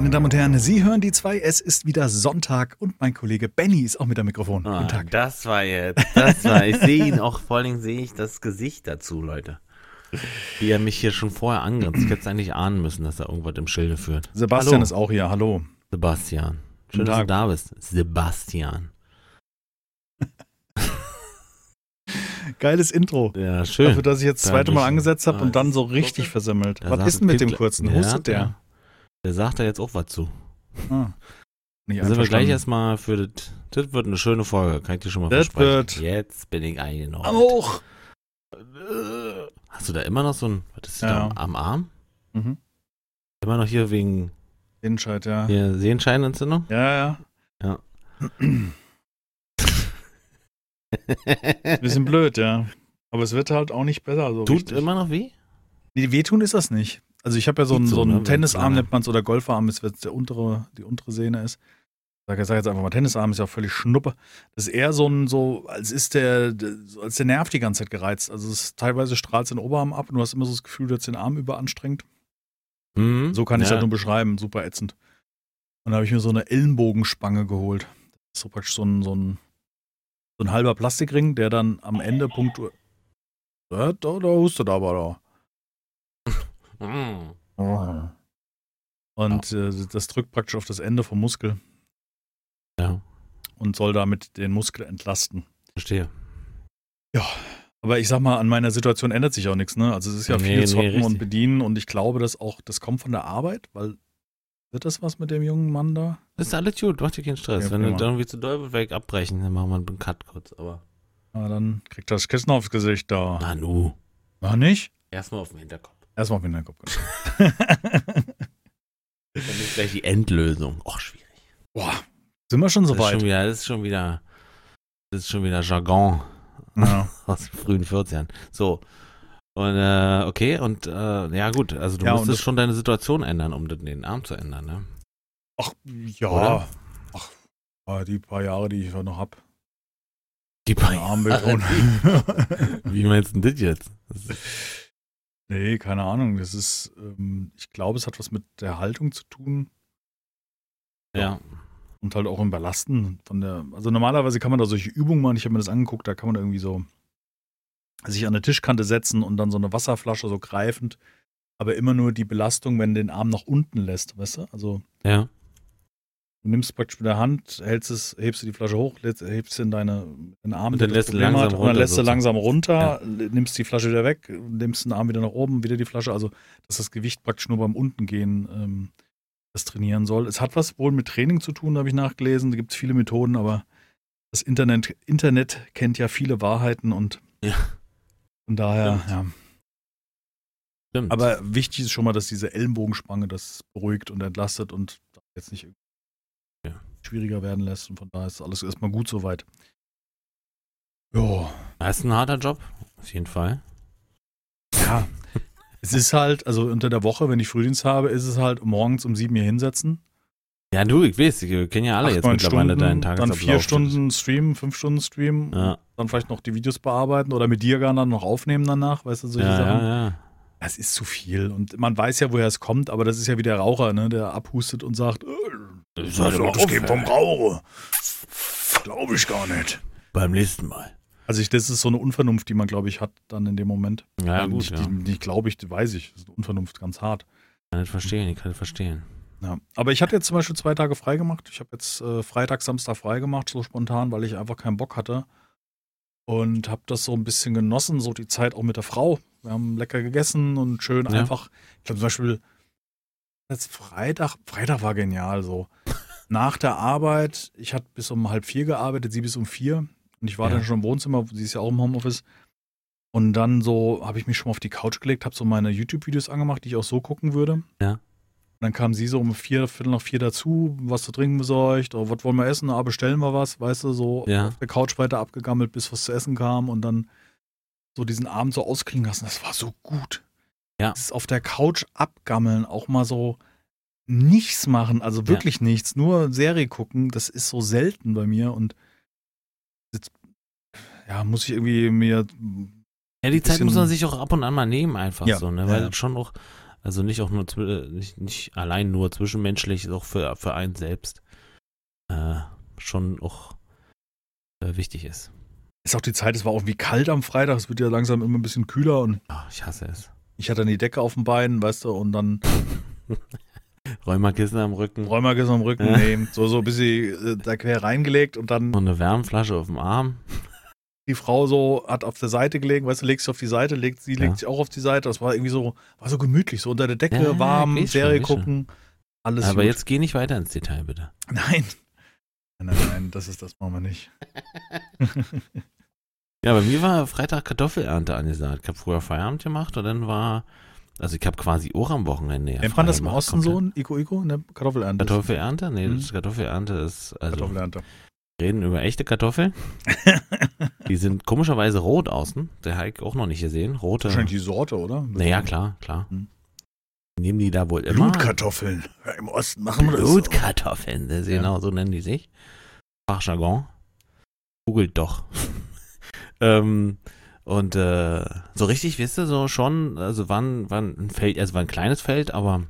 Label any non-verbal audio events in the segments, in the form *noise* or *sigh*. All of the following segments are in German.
Meine Damen und Herren, Sie hören die zwei. Es ist wieder Sonntag und mein Kollege Benny ist auch mit am Mikrofon. Ah, Guten Tag. Das war jetzt, das war, ich sehe ihn auch, vor allen Dingen sehe ich das Gesicht dazu, Leute. Wie er mich hier schon vorher angrinst. Ich hätte es eigentlich ahnen müssen, dass er irgendwas im Schilde führt. Sebastian Hallo. ist auch hier. Hallo. Sebastian. Schön, dass du da bist. Sebastian. *laughs* Geiles Intro. Ja, schön. Dafür, dass ich jetzt das zweite Mal angesetzt habe Ah, und dann so ist richtig okay. versemmelt. Da Was ist denn mit dem kurzen? Ja, Hustet der? Der sagt da jetzt auch was zu. Ah. *laughs* Nicht Da sind wir gleich erstmal für das. Das wird eine schöne Folge, kann ich dir schon mal Das versprechen. wird- Jetzt bin ich eingenommen. Am Hoch. Hast du da immer noch so ein, was ist das Ja. da am Arm? Mhm. Immer noch hier wegen Innenscheid, ja. hier Sehenscheinentzündung? Ja, ja. Ja. Bisschen *laughs* blöd, ja. Aber es wird halt auch nicht besser. So Tut richtig. immer noch weh? Nee, wehtun ist das nicht. Also ich habe ja so einen, so, so ne, Tennisarm, nennt man es, oder Golfarm, ist wenn es der untere, die untere Sehne ist. Ich sage sag jetzt einfach mal, Tennisarm ist ja völlig schnuppe. Das ist eher so ein, so, als ist der, als der Nerv die ganze Zeit gereizt. Also es ist, teilweise strahlt es den Oberarm ab und du hast immer so das Gefühl, du hast den Arm überanstrengt. Mhm. So kann ich es ja. halt nur beschreiben, super ätzend. Und da habe ich mir so eine Ellenbogenspange geholt. Das ist so praktisch so ein, so ein, so ein halber Plastikring, der dann am Ende punktuell. Da, da, da hustet aber da. Mhm. Und äh, das drückt praktisch auf das Ende vom Muskel Ja, und soll damit den Muskel entlasten. verstehe. Aber ich sag mal, an meiner Situation ändert sich auch nichts, ne? Also es ist ja Nee, viel nee, Zocken und richtig. Bedienen und ich glaube, dass auch, das kommt von der Arbeit, weil wird das was mit dem jungen Mann da? Ist alles gut, mach dir keinen Stress. Ja, Wenn du irgendwie zu doll wird, weg abbrechen, dann machen wir einen Cut kurz. Aber. Na, dann kriegt er das Kissen aufs Gesicht da. Na nu. Noch nicht? Erstmal auf den Hinterkopf. Erstmal auf den Hinterkopf. *laughs* Dann ist gleich die Endlösung. Och, schwierig. Boah, sind wir schon so Das ist, schon weit? wieder, das ist schon wieder. Das ist schon wieder Jargon Ja. *laughs* aus den frühen 40ern. So. Und äh, okay, und äh, ja gut, also du Ja, das- schon deine Situation ändern, um den- Arm zu ändern, ne? Ach, ja. Oder? Ach, die paar Jahre, die ich noch hab. Die Arm wehtun. *laughs* Wie meinst du denn das jetzt? Das Nee, keine Ahnung. Das ist, ähm, ich glaube, es hat was mit der Haltung zu tun ja. und halt auch im Belasten von der. Also normalerweise kann man da solche Übungen machen. Ich habe mir das angeguckt, da kann man irgendwie so sich an eine Tischkante setzen und dann so eine Wasserflasche so greifend, aber immer nur die Belastung, wenn den Arm nach unten lässt, weißt du? Also Ja. Du nimmst praktisch mit der Hand, hältst es, hebst du die Flasche hoch, hebst in deine den Arm, Und dann lässt du langsam hat, und dann runter lässt du langsam runter, nimmst die Flasche wieder weg, nimmst den Arm wieder nach oben, wieder die Flasche. Also dass das Gewicht praktisch nur beim Untengehen ähm, das trainieren soll. Es hat was wohl mit Training zu tun, habe ich nachgelesen. Da gibt es viele Methoden, aber das Internet, Internet kennt ja viele Wahrheiten und Ja. von daher, Stimmt. ja. Stimmt. Aber wichtig ist schon mal, dass diese Ellenbogenspange das beruhigt und entlastet und jetzt nicht Ja. Schwieriger werden lässt. Und von daher ist alles erstmal gut soweit. Ja. Das ist ein harter Job, auf jeden Fall. Ja. es ist halt, also unter der Woche, wenn ich Frühdienst habe, ist es halt morgens um sieben hier hinsetzen. Ja, du, ich weiß, wir kennen ja alle acht, jetzt mittlerweile Stunden, deinen Dann Tagesablauf. vier Stunden Stream, fünf Stunden Stream, Ja, dann vielleicht noch die Videos bearbeiten oder mit dir gar dann noch aufnehmen danach, weißt du, solche ja, Sachen. ja, ja. Das ist zu viel. Und man weiß ja, woher es kommt, aber das ist ja wie der Raucher, ne, der abhustet und sagt, Das doch das geben vom Rauche. Glaube ich gar nicht. Beim nächsten Mal. Also ich, das ist so eine Unvernunft, die man, glaube ich, hat dann in dem Moment. Ja, gut, nicht, ja. Die, nicht glaube ich, die weiß ich. Das ist eine Unvernunft ganz hart. Ich kann nicht verstehen, ich kann nicht verstehen. Ja. Aber ich hatte jetzt zum Beispiel zwei Tage frei gemacht. Ich habe jetzt äh, Freitag, Samstag frei gemacht, so spontan, weil ich einfach keinen Bock hatte. Und habe das so ein bisschen genossen, so die Zeit auch mit der Frau. Wir haben lecker gegessen und schön Ja. einfach. Ich glaube zum Beispiel, jetzt Freitag, Freitag war genial so. Nach der Arbeit, ich hatte bis um halb vier gearbeitet, sie bis um vier. Und ich war Ja. dann schon im Wohnzimmer, sie ist ja auch im Homeoffice. Und dann so habe ich mich schon mal auf die Couch gelegt, habe so meine YouTube-Videos angemacht, die ich auch so gucken würde. Ja. Und dann kam sie so um vier, Viertel nach vier dazu, was zu trinken besorgt, oder was wollen wir essen, ah, bestellen wir was, weißt du, so Ja. auf der Couch weiter abgegammelt, bis was zu essen kam und dann so diesen Abend so ausklingen lassen. Das war so gut. Ja. Das auf der Couch abgammeln, auch mal so nichts machen, also wirklich nichts, nur Serie gucken, das ist so selten bei mir und jetzt, ja, muss ich irgendwie mir Ja, die Zeit muss man sich auch ab und an mal nehmen, einfach Ja, so, ne? ja, Weil ja. schon auch, Also nicht auch nur zwi- nicht, nicht allein nur zwischenmenschlich, auch für, für einen selbst äh, schon auch äh, wichtig ist. Ist auch die Zeit, es war auch wie kalt am Freitag, es wird ja langsam immer ein bisschen kühler und Ah, ich hasse es. Ich hatte dann die Decke auf den Beinen, weißt du, und dann *laughs* Rheumakissen am Rücken Räumerkissen am Rücken Ja. nehmen, so, so ein bisschen äh, da quer reingelegt und dann und eine Wärmflasche auf dem Arm. die Frau so hat auf der Seite gelegen, weißt du, legt sich auf die Seite, legt, sie Ja. legt sich auch auf die Seite. Das war irgendwie so, war so gemütlich, so unter der Decke, Ja, warm, Serie schon. gucken, alles Aber gut. jetzt geh nicht weiter ins Detail, bitte. Nein. Nein, nein, nein, das ist das machen wir nicht. *laughs* Ja, bei mir war Freitag Kartoffelernte angesagt. Ich habe früher Feierabend gemacht und dann war, also ich habe quasi auch am Wochenende. Nennt man das im Osten so, ein Iko Iko, ne? Kartoffelernte. Kartoffelernte? Nee, Mhm. das Kartoffelernte ist, also Kartoffelernte. wir reden über echte Kartoffeln. *laughs* Die sind komischerweise rot außen. Der Heik auch noch nicht gesehen. Rote. Wahrscheinlich die Sorte, oder? Naja, klar, klar. Mhm. Nehmen die da wohl immer. Blutkartoffeln. Im Osten machen wir das. Blutkartoffeln, das ist Ja. genau so nennen die sich. Fachjargon. Googelt doch. Ähm, und äh, so richtig, wisst ihr, so schon, also wann, wann ein Feld, also war ein kleines Feld, aber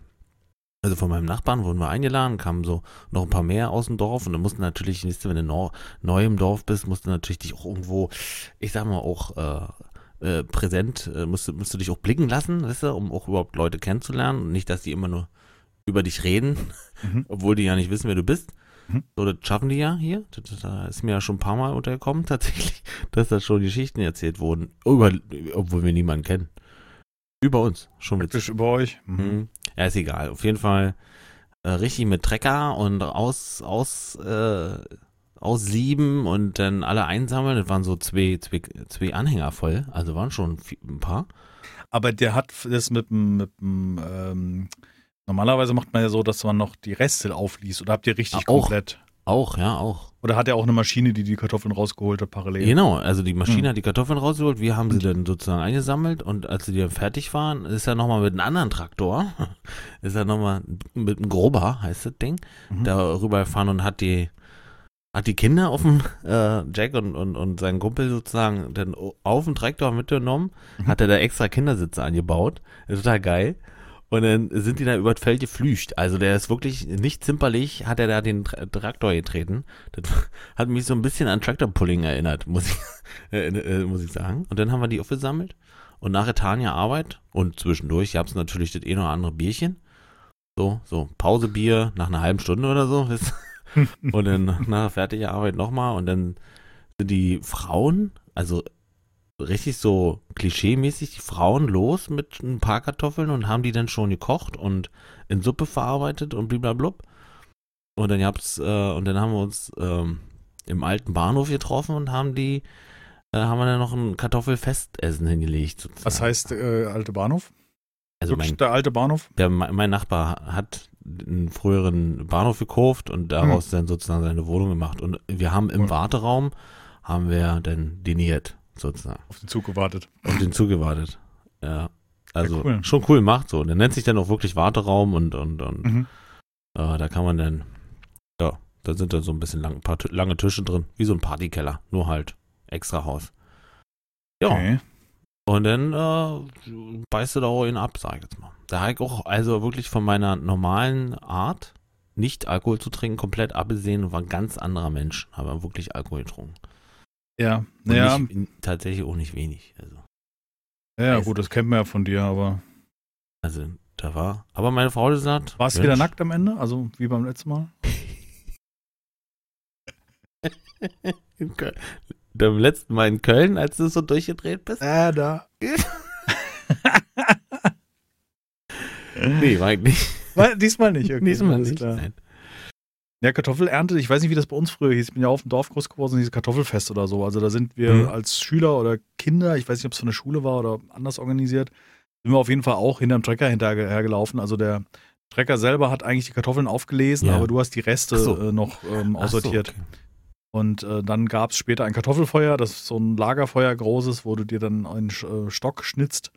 also von meinem Nachbarn wurden wir eingeladen, kamen so noch ein paar mehr aus dem Dorf und dann mussten natürlich, wisst ihr, wenn du neu, neu im Dorf bist, musst du natürlich dich auch irgendwo, ich sag mal, auch äh, äh, präsent, äh, musst, du- musst du dich auch blicken lassen, weißt du, um auch überhaupt Leute kennenzulernen und nicht, dass die immer nur über dich reden, Mhm. *laughs* obwohl die ja nicht wissen, wer du bist. Mhm. So, das schaffen die ja hier. Das, das, da ist mir ja schon ein paar Mal untergekommen, *laughs* tatsächlich, dass da schon Geschichten erzählt wurden, über, obwohl wir niemanden kennen. Über uns, schon witzig. Praktisch über euch. Mhm. Mhm. Ja, ist egal. Auf jeden Fall äh, richtig mit Trecker und aus, aus, äh, aussieben und dann alle einsammeln. Das waren so zwei, zwei, zwei Anhänger voll. Also waren schon ein paar. Aber der hat das mit dem, mit dem ähm, normalerweise macht man ja so, dass man noch die Reste aufliest. Oder habt ihr richtig auch. komplett? Auch, ja, auch. Oder hat er auch eine Maschine, die die Kartoffeln rausgeholt hat, parallel? Genau, also die Maschine Hm. hat die Kartoffeln rausgeholt, wir haben sie dann sozusagen eingesammelt und als sie dann fertig waren, ist er nochmal mit einem anderen Traktor, *laughs* ist er nochmal mit einem Grober, heißt das Ding, Mhm. da rübergefahren und hat die hat die Kinder auf dem äh, Jack und, und, und seinen Kumpel sozusagen dann auf dem Traktor mitgenommen, Mhm. hat er da extra Kindersitze angebaut, ist total geil. Und dann sind die da über das Feld geflücht. Also der ist wirklich nicht zimperlich, hat er da den Tra Traktor getreten. Das *laughs* hat mich so ein bisschen an Tractor-Pulling erinnert, muss ich, *laughs* äh, äh, muss ich sagen. Und dann haben wir die aufgesammelt. Und nach Etania Arbeit und zwischendurch gab es natürlich das eh noch andere Bierchen. So, so Pausebier nach einer halben Stunde oder so. *laughs* und dann nach fertiger Arbeit nochmal. Und dann sind die Frauen, also richtig so klischee-mäßig, die Frauen los mit ein paar Kartoffeln und haben die dann schon gekocht und in Suppe verarbeitet und bliblablub. Und dann gab's, äh, und dann haben wir uns ähm, im alten Bahnhof getroffen und haben die, äh, haben wir dann noch ein Kartoffelfestessen hingelegt. Sozusagen. Was heißt äh, alte Bahnhof? Also Wirklich mein, der alte Bahnhof? der, mein Nachbar hat einen früheren Bahnhof gekauft und daraus dann sozusagen seine Wohnung gemacht. Und wir haben im. Warteraum, haben wir dann diniert, sozusagen. Auf den Zug gewartet. auf den Zug gewartet. Ja. Also Ja, cool. schon cool gemacht so. Der nennt sich dann auch wirklich Warteraum und, und, und Mhm. äh, da kann man dann, ja, da sind dann so ein bisschen lang, ein paar lange Tische drin, wie so ein Partykeller, nur halt extra Haus. Ja, Okay. und dann äh, beißt du da auch ihn ab, sag ich jetzt mal. Da habe ich auch also wirklich von meiner normalen Art, nicht Alkohol zu trinken, komplett abgesehen und war ein ganz anderer Mensch. Habe wirklich Alkohol getrunken. Ja, Und ja, nicht, tatsächlich auch nicht wenig. Also. ja, weiß gut, das kennt man ja von dir, aber Also, da war. Aber meine Frau hat gesagt. warst du wieder nackt am Ende? Also wie beim letzten Mal? *laughs* in Köln. Beim letzten Mal in Köln, als du so durchgedreht bist? Äh, da. *laughs* Nee, war ich nicht. Diesmal nicht. Okay, *laughs* Diesmal nicht. Nein. Ja, Kartoffelernte, ich weiß nicht, wie das bei uns früher hieß. Ich bin ja auf dem Dorf groß geworden, dieses Kartoffelfest oder so. Also da sind wir Mhm. als Schüler oder Kinder, ich weiß nicht, ob es von der Schule war oder anders organisiert, sind wir auf jeden Fall auch hinterm Trecker hinterhergelaufen. Also der Trecker selber hat eigentlich die Kartoffeln aufgelesen, Ja. aber du hast die Reste so. äh, noch ähm, Ach so, aussortiert. okay. Und äh, dann gab es später ein Kartoffelfeuer, das ist so ein Lagerfeuer großes, wo du dir dann einen äh, Stock schnitzt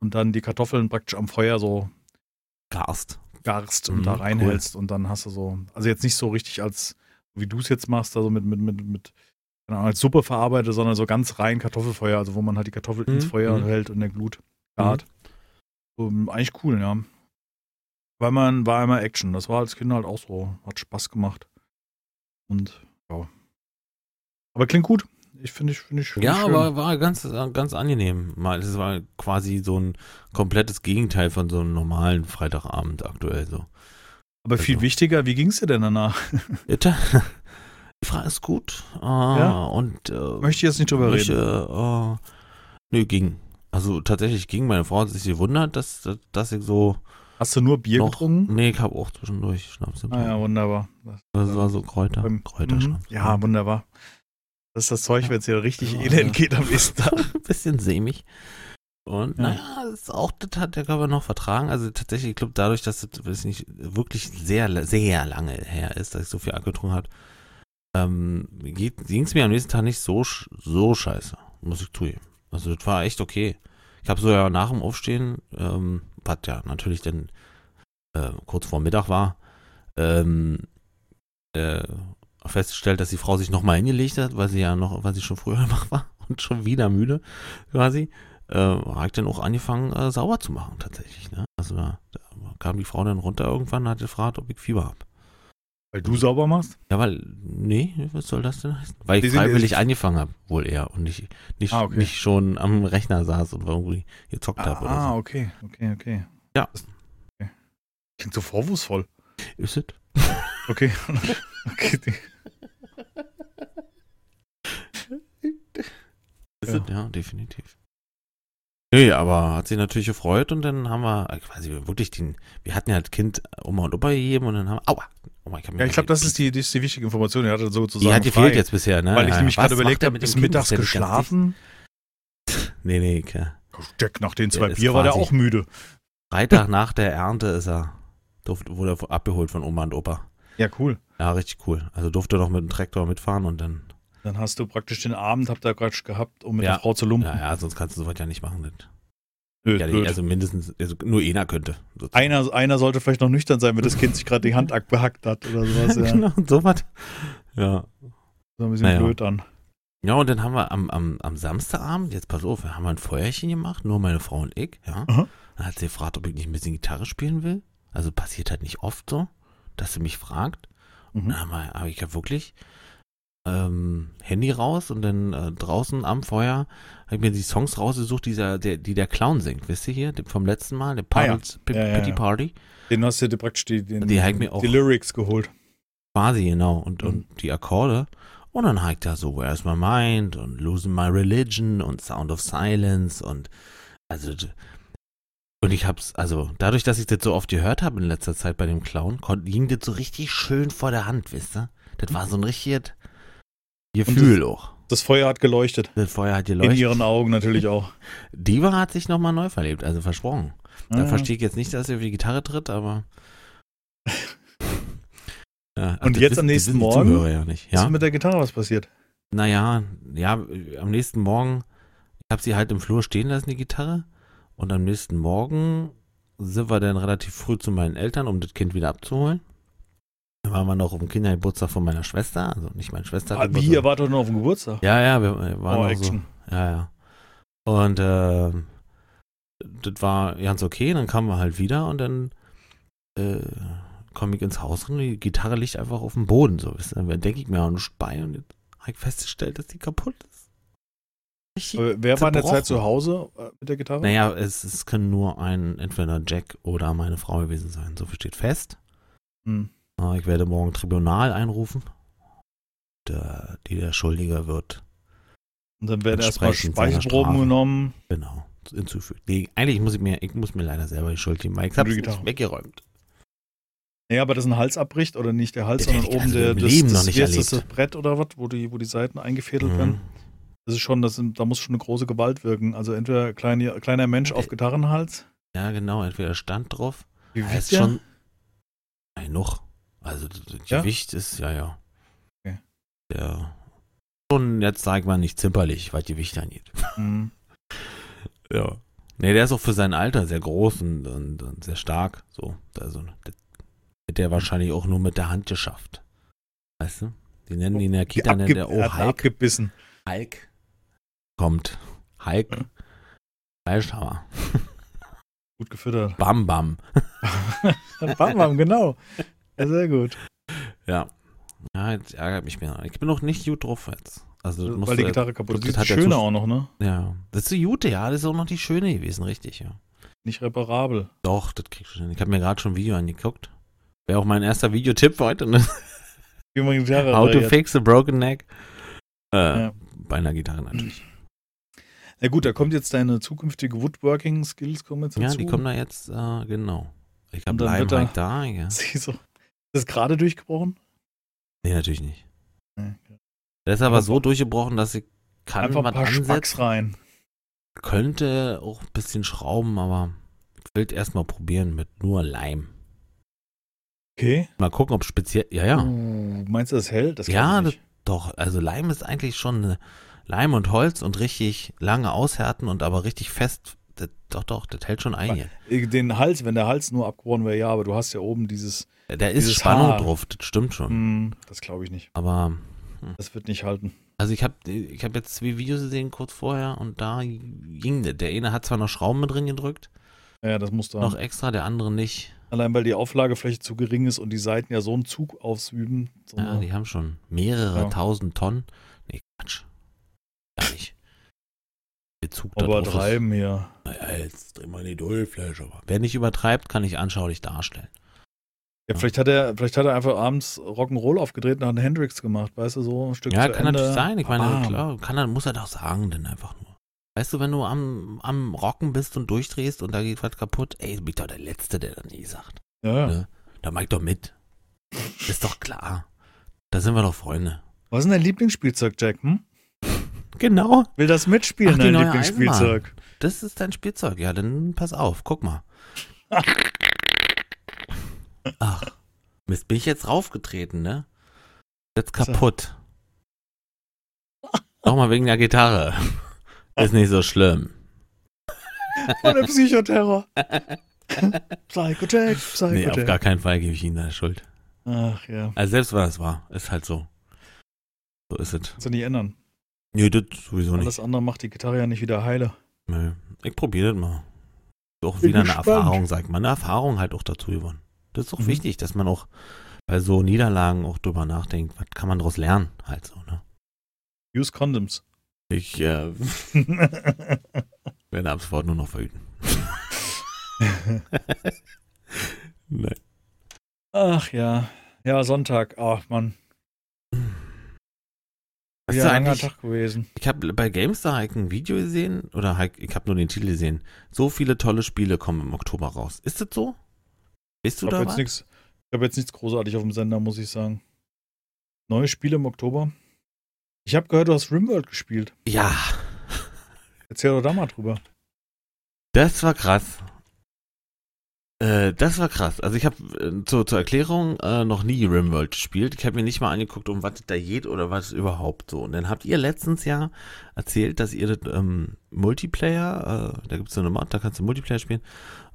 und dann die Kartoffeln praktisch am Feuer so Garst. Garst und Mhm, da cool. reinhältst und dann hast du so, also jetzt nicht so richtig als, wie du es jetzt machst, also mit, mit, mit, mit keine Ahnung, als Suppe verarbeitet, sondern so ganz rein Kartoffelfeuer, also wo man halt die Kartoffel ins Mhm, Feuer mhm. hält und der Glut gart. Ähm, eigentlich cool, ja. Weil man war immer Action. Das war als Kind halt auch so. Hat Spaß gemacht. Und ja. Aber klingt gut. Ich finde ich, finde ich. find Ja, schön. aber war ganz, ganz angenehm. Mal, es war quasi so ein komplettes Gegenteil von so einem normalen Freitagabend aktuell so. Aber viel also- wichtiger, wie ging es dir denn danach? *laughs* Bitte? Die Frage ist gut. Ah, Ja? Und äh, Möchte ich jetzt nicht drüber möchte, reden. Äh, nö, ging. Also tatsächlich ging. Meine Frau hat sich gewundert, dass, dass, ich so Hast du nur Bier noch, getrunken? Nee, ich habe auch zwischendurch Schnaps Ah ja, wunderbar. Das, Das war so Kräuter, beim- Kräuterschnaps. Mhm. Ja, wunderbar. Das ist das Zeug, wenn es dir richtig Ja. elend geht am nächsten Tag. *laughs* ein bisschen sämig. Und Ja. naja, das ist auch, das hat der Körper noch vertragen. Also tatsächlich, ich glaube, dadurch, dass es nicht, wirklich sehr, sehr lange her ist, dass ich so viel Alkohol getrunken habe, ähm, ging es mir am nächsten Tag nicht so, so scheiße, muss ich zugeben. Also das war echt okay. Ich habe so ja nach dem Aufstehen, ähm, was ja natürlich dann äh, kurz vor Mittag war, ähm, äh, festgestellt, dass die Frau sich nochmal hingelegt hat, weil sie ja noch, weil sie schon früher *laughs* wach war und schon wieder müde quasi, äh, habe ich dann auch angefangen, äh, sauber zu machen tatsächlich. Ne? Also da, da kam die Frau dann runter irgendwann und hat gefragt, ob ich Fieber habe. Weil du sauber machst? Ja, weil, nee, was soll das denn heißen? Weil Die ich freiwillig angefangen habe, wohl eher, und nicht, nicht, Ah, okay. nicht schon am Rechner saß und irgendwie gezockt habe oder Ah, so. okay, okay, okay. Ja. Klingt so vorwurfsvoll. Ist es? Okay. *laughs* okay. Ja. Ja, definitiv. Nee, aber hat sich natürlich gefreut und dann haben wir, äh, quasi wirklich den, wir hatten ja als Kind Oma und Opa gegeben und dann haben wir, aua, Oma, ich hab Ja, ich glaube, das ist die, die, ist die wichtige Information. Er hatte sozusagen Die hat gefehlt jetzt bisher, ne? Weil ich Ja, nämlich gerade überlegt er habe, mit bis mittags der geschlafen. Nee, nee, klar. Jack, nach den Der zwei ist Bier war der auch müde. Freitag nach der Ernte ist er, wurde er abgeholt von Oma und Opa. Ja, cool. Ja, richtig cool. Also durfte noch mit dem Traktor mitfahren und dann, Dann hast du praktisch den Abend, habt ihr gerade gehabt, um mit Ja. der Frau zu lumpen. ja, ja, sonst kannst du sowas ja nicht machen. Das. Nö, Ja, blöd. also mindestens, also nur einer könnte. sozusagen. einer, einer sollte vielleicht noch nüchtern sein, wenn das Kind sich gerade die Hand behackt hat oder sowas. *laughs* Ja. genau, sowas. Ja. So ein bisschen Naja. blöd an. Ja, und dann haben wir am, am, am Samstagabend, jetzt pass auf, wir haben ein Feuerchen gemacht, nur meine Frau und ich, ja. Aha. Dann hat sie gefragt, ob ich nicht ein bisschen Gitarre spielen will. Also passiert halt nicht oft so, dass sie mich fragt. Und Mhm. dann habe hab ich ja wirklich ähm, Handy raus und dann äh, draußen am Feuer habe ich mir die Songs rausgesucht, dieser, der, die der Clown singt, wisst ihr hier, den vom letzten Mal, der Ah ja. Ja, ja, Pity. Party. Den hast du dir praktisch die, den, Die ich auch- die Lyrics geholt. Quasi, genau. Und, Mhm. und die Akkorde. Und dann halt da so Where's My Mind und Losing My Religion und Sound of Silence und also und ich hab's, also dadurch, dass ich das so oft gehört habe in letzter Zeit bei dem Clown, ging das so richtig schön vor der Hand, wisst ihr? Das war so ein richtiges Gefühl auch. Das Feuer hat geleuchtet. Das Feuer hat In geleuchtet. ihren Augen natürlich auch. *laughs* Diva hat sich nochmal neu verlebt, also versprochen. Da Ja. verstehe ich jetzt nicht, dass er auf die Gitarre tritt, aber. *laughs* Ja, ach, Und das jetzt wissen- am das nächsten Morgen? Ja nicht. Was Ja? ist mit der Gitarre was passiert? Naja, ja, am nächsten Morgen, ich habe sie halt im Flur stehen lassen, die Gitarre. Und am nächsten Morgen sind wir dann relativ früh zu meinen Eltern, um das Kind wieder abzuholen. Dann waren wir noch auf dem Kindergeburtstag von meiner Schwester, also nicht meine Schwester. Ah, wie, ihr wart doch noch auf dem Geburtstag. Ja, ja, wir, wir waren Oh, auch so. Action. Ja, ja. Und ähm, das war ganz okay. Dann kamen wir halt wieder und dann äh, komme ich ins Haus und die Gitarre liegt einfach auf dem Boden. So, wisst ihr? dann denke ich mir auch nicht bei und jetzt habe ich festgestellt, dass die kaputt ist. Richtig. Äh, Wer war in der. Zeit zu Hause äh, mit der Gitarre? Naja, es, es können nur ein, entweder Jack oder meine Frau gewesen sein. So viel steht fest. Hm. Äh, Ich werde morgen Tribunal einrufen. Der, die der Schuldige wird Und dann werden erstmal Speichelproben Strafe. genommen. Genau, hinzufügen. Nee, eigentlich muss ich mir, ich muss mir leider selber die Schuld geben, weil ich hab's nicht Gitarre. weggeräumt. Ja, aber das ist ein Halsabbricht oder nicht der Hals, Das hätte sondern oben also der, das, das, das, das. Brett oder was, wo die, wo die Seiten eingefädelt Mhm. werden. Das ist schon, das sind, da muss schon eine große Gewalt wirken. Also entweder kleine, kleiner Mensch auf Äh, Gitarrenhals. Ja, genau, entweder stand drauf. Wie Ja, wiegt ist der? schon. Nein, noch. Also das Ja? Gewicht ist, ja, ja. Okay. Der schon, jetzt sag mal, nicht zimperlich, was Gewicht angeht. Hm. *laughs* Ja. Nee, der ist auch für sein Alter sehr groß und, und, und sehr stark. So, also, das hätte er wahrscheinlich auch nur mit der Hand geschafft. Weißt du? Die nennen ihn in der Kita, nennt der, er hat Hulk. abgebissen. Hulk kommt. Hulk. Fleischhammer. *laughs* Gut gefüttert. Bam Bam. *laughs* Bam, bam, genau. Ja, sehr gut. Ja. Ja, jetzt ärgert mich mehr. Ich bin noch nicht gut drauf jetzt. Also Weil die Gitarre kaputt ist. das Die ist der schöne Zus- auch noch, ne? Ja. Das ist die Jute, ja. Das ist auch noch die schöne gewesen, richtig, ja. Nicht reparabel. Doch, das kriegst du hin. Ich habe mir gerade schon ein Video angeguckt. Wäre auch mein erster Videotipp für heute. Ne? Wie man die Gitarre How to repariert. fix a broken neck. Äh, Ja. Bei einer Gitarre natürlich. Na gut, da kommt jetzt deine zukünftige Woodworking-Skills kommen jetzt Ja, dazu. die kommen da jetzt, äh, genau. Ich habe er- Leimhack da, ja. *laughs* So. Ist das gerade durchgebrochen? Nee, natürlich nicht. Nee. Der ist aber Einfach- so durchgebrochen, dass ich kann Einfach ein paar ansetzen. Rein. Könnte auch ein bisschen schrauben, aber ich will erstmal probieren mit nur Leim. Okay. Mal gucken, ob speziell. Ja, ja. Uh, meinst du, das hält? Das Ja, nicht. Doch, also Leim ist eigentlich schon eine Leim und Holz und richtig lange aushärten und aber richtig fest. Das, doch, doch, das hält schon ein. Den Hals, wenn der Hals nur abgebrochen wäre, ja, aber du hast ja oben dieses. Da ist Dieses Spannung Haar. drauf, das stimmt schon. Hm, das glaube ich nicht. Aber Das wird nicht halten. Also ich habe ich hab jetzt zwei Videos gesehen kurz vorher und da ging das. Der eine hat zwar noch Schrauben mit drin gedrückt, Ja, das musst du noch extra, der andere nicht. Allein weil die Auflagefläche zu gering ist und die Seiten ja so einen Zug ausüben. So Ja, die haben schon mehrere Ja. tausend Tonnen. Nee, Quatsch. Gar nicht. Bezug da aber drauf treiben hier. Naja, jetzt dreh mal die Dullflasche. aber Wer nicht übertreibt, kann ich anschaulich darstellen. Ja, vielleicht hat er, vielleicht hat er einfach abends Rock'n'Roll aufgedreht und hat einen Hendrix gemacht, weißt du, so ein Stück Ja, kann Ende. natürlich sein. Ich meine, Bam. klar, kann er, muss er doch sagen, denn einfach nur. Weißt du, wenn du am, am Rocken bist und durchdrehst und da geht was kaputt, ey, du bist doch der Letzte, der das nie sagt. Ja, ja. Ne? Da mach ich doch mit. Ist doch klar. Da sind wir doch Freunde. Was ist denn dein Lieblingsspielzeug, Jack? Hm? Genau. Will das mitspielen, Ach, dein Lieblingsspielzeug? Das ist dein Spielzeug. Ja, dann pass auf. Guck mal. *laughs* Ach. Mist, bin ich jetzt raufgetreten, ne? Jetzt kaputt. Nochmal wegen der Gitarre. *laughs* Ist nicht so schlimm. *laughs* Von der Psychoterror. Psycho Jack, Psycho Nee, auf gar keinen Fall gebe ich Ihnen da Schuld. Ach ja, Also selbst wenn es war, ist halt so. So ist es. kannst du nicht ändern. Nee, das sowieso Alles nicht. andere macht die Gitarre ja nicht wieder heile. Nee. Ich probiere das mal. Auch wieder eine gespannt. Erfahrung, sagt man. Eine Erfahrung halt auch dazu gewonnen. Das ist auch Mhm. wichtig, dass man auch bei so Niederlagen auch drüber nachdenkt, was kann man daraus lernen, halt so, ne? Use Condoms. Ich äh, *laughs* werde ab sofort nur noch verhüten. *laughs* *laughs* Nein. Ach ja. Ja, Sonntag. Ach Mann. Hast Ja, du langer eigentlich, Tag gewesen. ich habe bei GameStar halt ein Video gesehen, oder halt, ich habe nur den Titel gesehen. So viele tolle Spiele kommen im Oktober raus. Ist das so? Bist du Ich da nichts. Ich habe jetzt nichts großartig auf dem Sender, muss ich sagen. Neue Spiele im Oktober. Ich habe gehört, du hast Rimworld gespielt. Ja, Erzähl doch da mal drüber. Das war krass. Äh, das war krass. Also ich habe äh, zur, zur Erklärung äh, noch nie Rimworld gespielt. Ich habe mir nicht mal angeguckt, um was da geht oder was überhaupt so. Und dann habt ihr letztens ja erzählt, dass ihr das ähm, Multiplayer, äh, da gibt es so eine Mod, da kannst du Multiplayer spielen.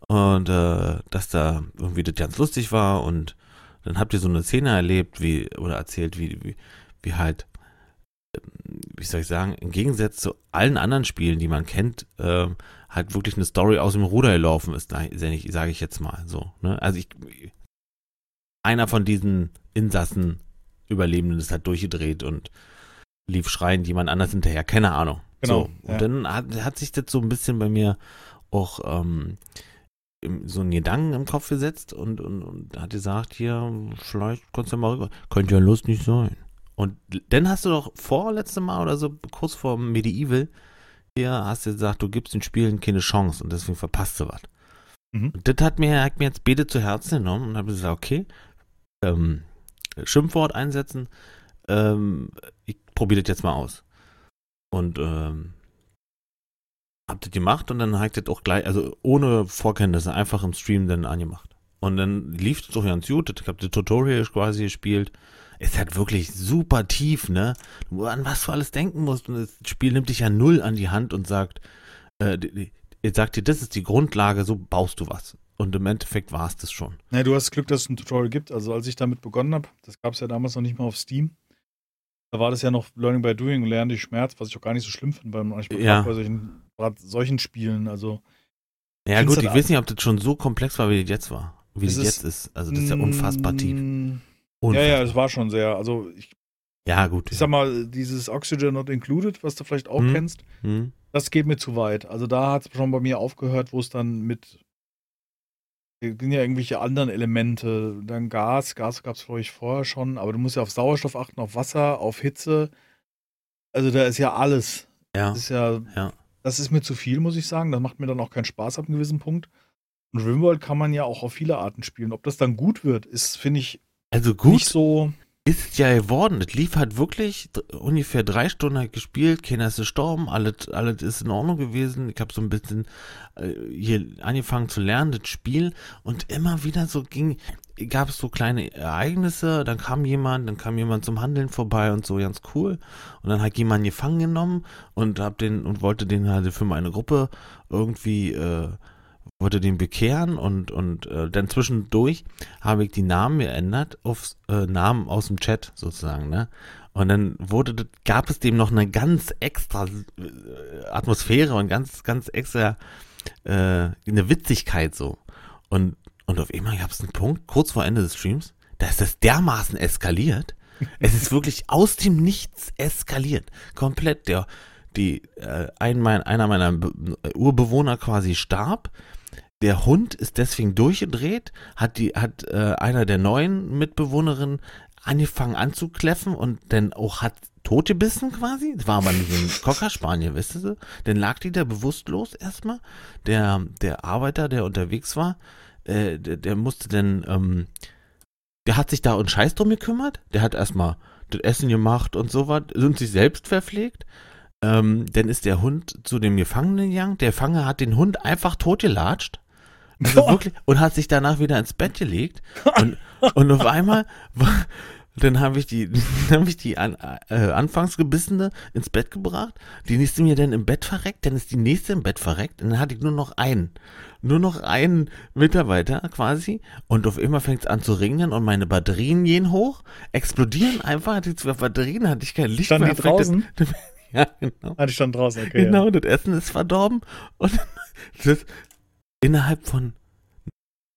Und äh, dass da irgendwie das ganz lustig war und dann habt ihr so eine Szene erlebt, wie, oder erzählt, wie, wie, wie halt, ähm, wie soll ich sagen, im Gegensatz zu allen anderen Spielen, die man kennt, ähm, halt wirklich eine Story aus dem Ruder gelaufen ist, sage ich jetzt mal so. Ne? Also ich, einer von diesen Insassen, Überlebenden ist halt durchgedreht und lief schreiend jemand anders hinterher, keine Ahnung. Genau, So. Und ja. dann hat, hat sich das so ein bisschen bei mir auch ähm, so einen Gedanken im Kopf gesetzt und, und, und hat gesagt, hier, vielleicht kannst du mal rüber. Könnte ja lustig sein. Und dann hast du doch vorletzte Mal oder so, kurz vor Medieval, hier hast du gesagt, du gibst den Spielen keine Chance und deswegen verpasst du was. Mhm. Und das hat mir, hat mir jetzt beide zu Herzen genommen und habe gesagt, okay, ähm, Schimpfwort einsetzen, ähm, ich probiere das jetzt mal aus. Und ähm, hab das gemacht und dann habe ich das auch gleich, also ohne Vorkenntnisse, einfach im Stream dann angemacht. Und dann lief es doch ganz gut, ich habe das Tutorial quasi gespielt. Ist halt wirklich super tief, ne? An was du alles denken musst und das Spiel nimmt dich ja null an die Hand und sagt, äh, sagt dir, das ist die Grundlage, so baust du was. Und im Endeffekt war es das schon. Ja, du hast Glück, dass es ein Tutorial gibt. Also als ich damit begonnen habe, das gab es ja damals noch nicht mal auf Steam. Da war das ja noch Learning by Doing, lerne dich Schmerz, was ich auch gar nicht so schlimm finde manchmal Ja. bei solchen, solchen Spielen. Also Ja gut, halt ich weiß nicht, ob das schon so komplex war, wie das jetzt war. Wie Es das jetzt ist. Also das ist ja unfassbar tief. Mm, Ja, Unfassbar. ja, es war schon sehr. Also ich, Ja, gut. ich sag mal, dieses Oxygen Not Included, was du vielleicht auch Hm. kennst, Hm? das geht mir zu weit. Also da hat es schon bei mir aufgehört, wo es dann mit es sind ja irgendwelche anderen Elemente, dann Gas, Gas gab es glaube ich vorher schon, aber du musst ja auf Sauerstoff achten, auf Wasser, auf Hitze. Also da ist ja alles. Ja. Das ist ja, Ja. das ist mir zu viel, muss ich sagen. Das macht mir dann auch keinen Spaß ab einem gewissen Punkt. Und Rimworld kann man ja auch auf viele Arten spielen. Ob das dann gut wird, ist, finde ich, Also gut nicht so. ist ja geworden. Das lief halt wirklich ungefähr drei Stunden halt gespielt. Keiner ist gestorben. Alles, alles ist in Ordnung gewesen. Ich habe so ein bisschen äh, hier angefangen zu lernen, das Spiel. Und immer wieder so ging, gab es so kleine Ereignisse. Dann kam jemand, dann kam jemand zum Handeln vorbei und so ganz cool. Und dann hat jemand gefangen genommen und hab den und wollte den halt für meine Gruppe irgendwie äh, wollte den bekehren und und äh, dann zwischendurch habe ich die Namen geändert auf äh, Namen aus dem Chat sozusagen, ne? Und dann wurde gab es dem noch eine ganz extra äh, Atmosphäre und ganz ganz extra äh, eine Witzigkeit so. Und und auf einmal gab es einen Punkt kurz vor Ende des Streams, da ist das dermaßen eskaliert. Es ist wirklich aus dem Nichts eskaliert, komplett. Der die äh, ein, mein, einer meiner Be Urbewohner quasi starb. Der Hund ist deswegen durchgedreht, hat die, hat äh, einer der neuen Mitbewohnerinnen angefangen anzukläffen und dann auch hat totgebissen quasi. Das war aber nicht ein Cocker Spaniel, wisst ihr? Dann lag die da bewusstlos erstmal. Der, der Arbeiter, der unterwegs war, äh, der, der musste dann, ähm, der hat sich da einen Scheiß drum gekümmert. Der hat erstmal das Essen gemacht und so was und sich selbst verpflegt. Ähm, dann ist der Hund zu dem Gefangenen gegangen. Der Fanger hat den Hund einfach totgelatscht. Also *laughs* wirklich, und hat sich danach wieder ins Bett gelegt. Und, und auf einmal, dann habe ich die, *laughs* dann habe ich die an, äh, Anfangsgebissene ins Bett gebracht. Die nächste mir dann im Bett verreckt, dann ist die nächste im Bett verreckt. Und dann hatte ich nur noch einen. Nur noch einen Mitarbeiter quasi. Und auf einmal fängt es an zu regnen und meine Batterien gehen hoch, explodieren einfach. Die zwei Batterien hatte ich kein Licht Standen mehr. die draußen? *laughs* *laughs* Ja, genau. Ah, die stand draußen, okay. Genau, das Essen ist verdorben und *laughs* das innerhalb von,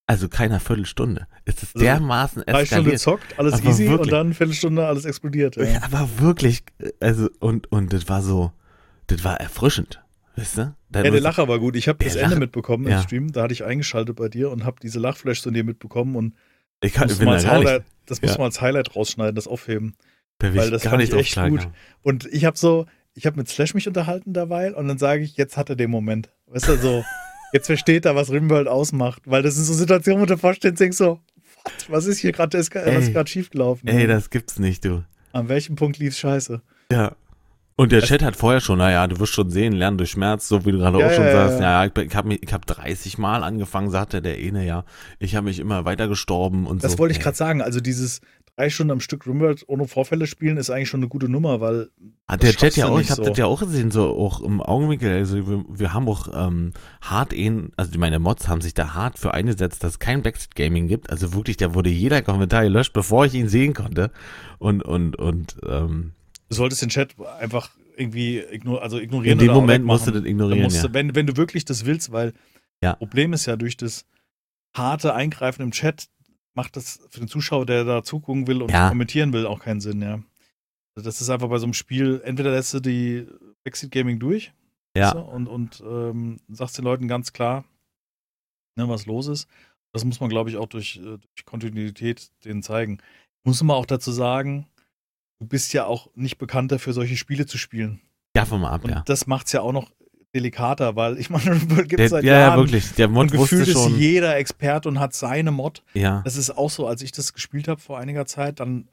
also keiner Viertelstunde, ist es Also, dermaßen Ja. Drei Stunden eskaliert. zockt, alles Aber easy wirklich. und dann Viertelstunde alles explodiert. Ja. Ja, aber wirklich, also und und das war so, das war erfrischend, weißt du? Ja, der Lacher war gut. Ich habe das Ende Lacher- mitbekommen ja. im Stream. Da hatte ich eingeschaltet bei dir und habe diese Lachflash von dir mitbekommen und ich, kann, ich bin mal da als gar nicht, Highlight, das muss Ja. man als Highlight rausschneiden, das aufheben. da weil ich das gar fand nicht ich echt gut. Und ich habe so, ich habe mit Slash mich unterhalten derweil und dann sage ich, jetzt hat er den Moment. Weißt du, so, jetzt versteht er, was Rimworld ausmacht. Weil das sind so Situationen, wo du vorstellst und denkst so, what, was ist hier gerade, was ist gerade schiefgelaufen? Ey, das gibt's nicht, du. An welchem Punkt lief's scheiße? Ja. Und der Chat hat vorher schon, naja, du wirst schon sehen, lernen durch Schmerz, so wie du gerade Ja, auch schon ja, sagst. ja. Ja, ich, habe ich hab 30 Mal angefangen, sagte der eine, ja. Ich habe mich immer weiter gestorben und so. Das wollte ich gerade sagen. Also dieses drei Stunden am Stück Rimworld ohne Vorfälle spielen ist eigentlich schon eine gute Nummer, weil Hat der Chat ja auch, ich habe so. das ja auch gesehen, so auch im Augenwinkel. Also wir, wir haben auch ähm, hart ihn, also meine Mods haben sich da hart für eingesetzt, dass es kein Backseat Gaming gibt. Also wirklich, da wurde jeder Kommentar gelöscht, bevor ich ihn sehen konnte. Und, und, und ähm, du solltest den Chat einfach irgendwie ignor also ignorieren. in dem Moment musst du das ignorieren, musst ja. wenn, wenn du wirklich das willst, weil Ja. Problem ist ja durch das harte Eingreifen im Chat macht das für den Zuschauer, der da zugucken will und Ja. kommentieren will, auch keinen Sinn, ja. Also das ist einfach bei so einem Spiel, entweder lässt du die Backseat Gaming durch Ja. weißt du, und, und ähm, sagst den Leuten ganz klar, ne, was los ist. Das muss man, glaube ich, auch durch, äh, durch Kontinuität denen zeigen. Muss man auch dazu sagen, du bist ja auch nicht bekannt dafür, solche Spiele zu spielen. Davon mal ab, Und ja. das macht es ja auch noch delikater, weil ich meine, *laughs* gibt es seit ja, ja, Jahren wirklich. Der und Mod wusste gefühlt ist schon. jeder Experte und hat seine Mod. Ja. Das ist auch so, als ich das gespielt habe vor einiger Zeit, dann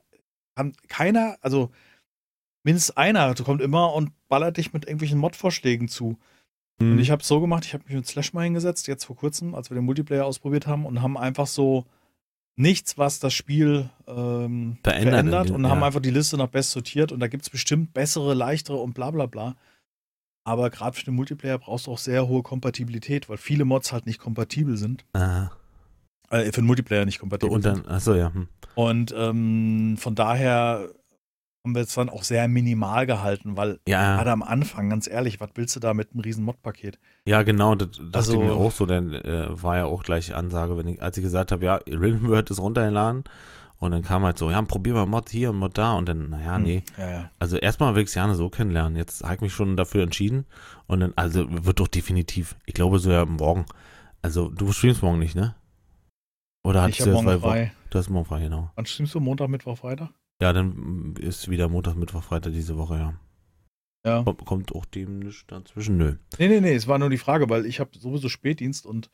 kann keiner, also mindestens einer, du kommt immer und ballert dich mit irgendwelchen Mod-Vorschlägen zu. Hm. Und ich habe so gemacht, ich habe mich mit Slash mal hingesetzt, jetzt vor kurzem, als wir den Multiplayer ausprobiert haben und haben einfach so nichts, was das Spiel ähm, Verändert verändert, und ja. haben einfach die Liste nach Best sortiert und da gibt es bestimmt bessere, leichtere und bla bla bla. Aber gerade für den Multiplayer brauchst du auch sehr hohe Kompatibilität, weil viele Mods halt nicht kompatibel sind. Aha. Äh, für den Multiplayer nicht kompatibel und dann, achso, ja. Hm. Und ähm, von daher haben wir es dann auch sehr minimal gehalten, weil Ja, gerade am Anfang, ganz ehrlich, was willst du da mit einem riesen Mod-Paket? ja, genau, das dachte Also- ich mir auch so, dann äh, war ja auch gleich Ansage, wenn ich, als ich gesagt habe, ja, Rhythm Word ist runtergeladen und dann kam halt so, ja, probier mal Mod hier und Mod da und dann, naja, Hm. nee. Ja, ja. Also erstmal will ich es gerne so kennenlernen. Jetzt habe ich mich schon dafür entschieden und dann, also wird doch definitiv, ich glaube so ja morgen. Also du streamst morgen nicht, ne? Oder Ich hattest habe du ja morgen zwei Wochen? frei. Du hast morgen frei, genau. Wann stimmst du? Montag, Mittwoch, Freitag? Ja, dann ist wieder Montag, Mittwoch, Freitag diese Woche, ja. Ja. Kommt, kommt auch dem nichts dazwischen, nö. Nee, nee, nee, es war nur die Frage, weil ich habe sowieso Spätdienst und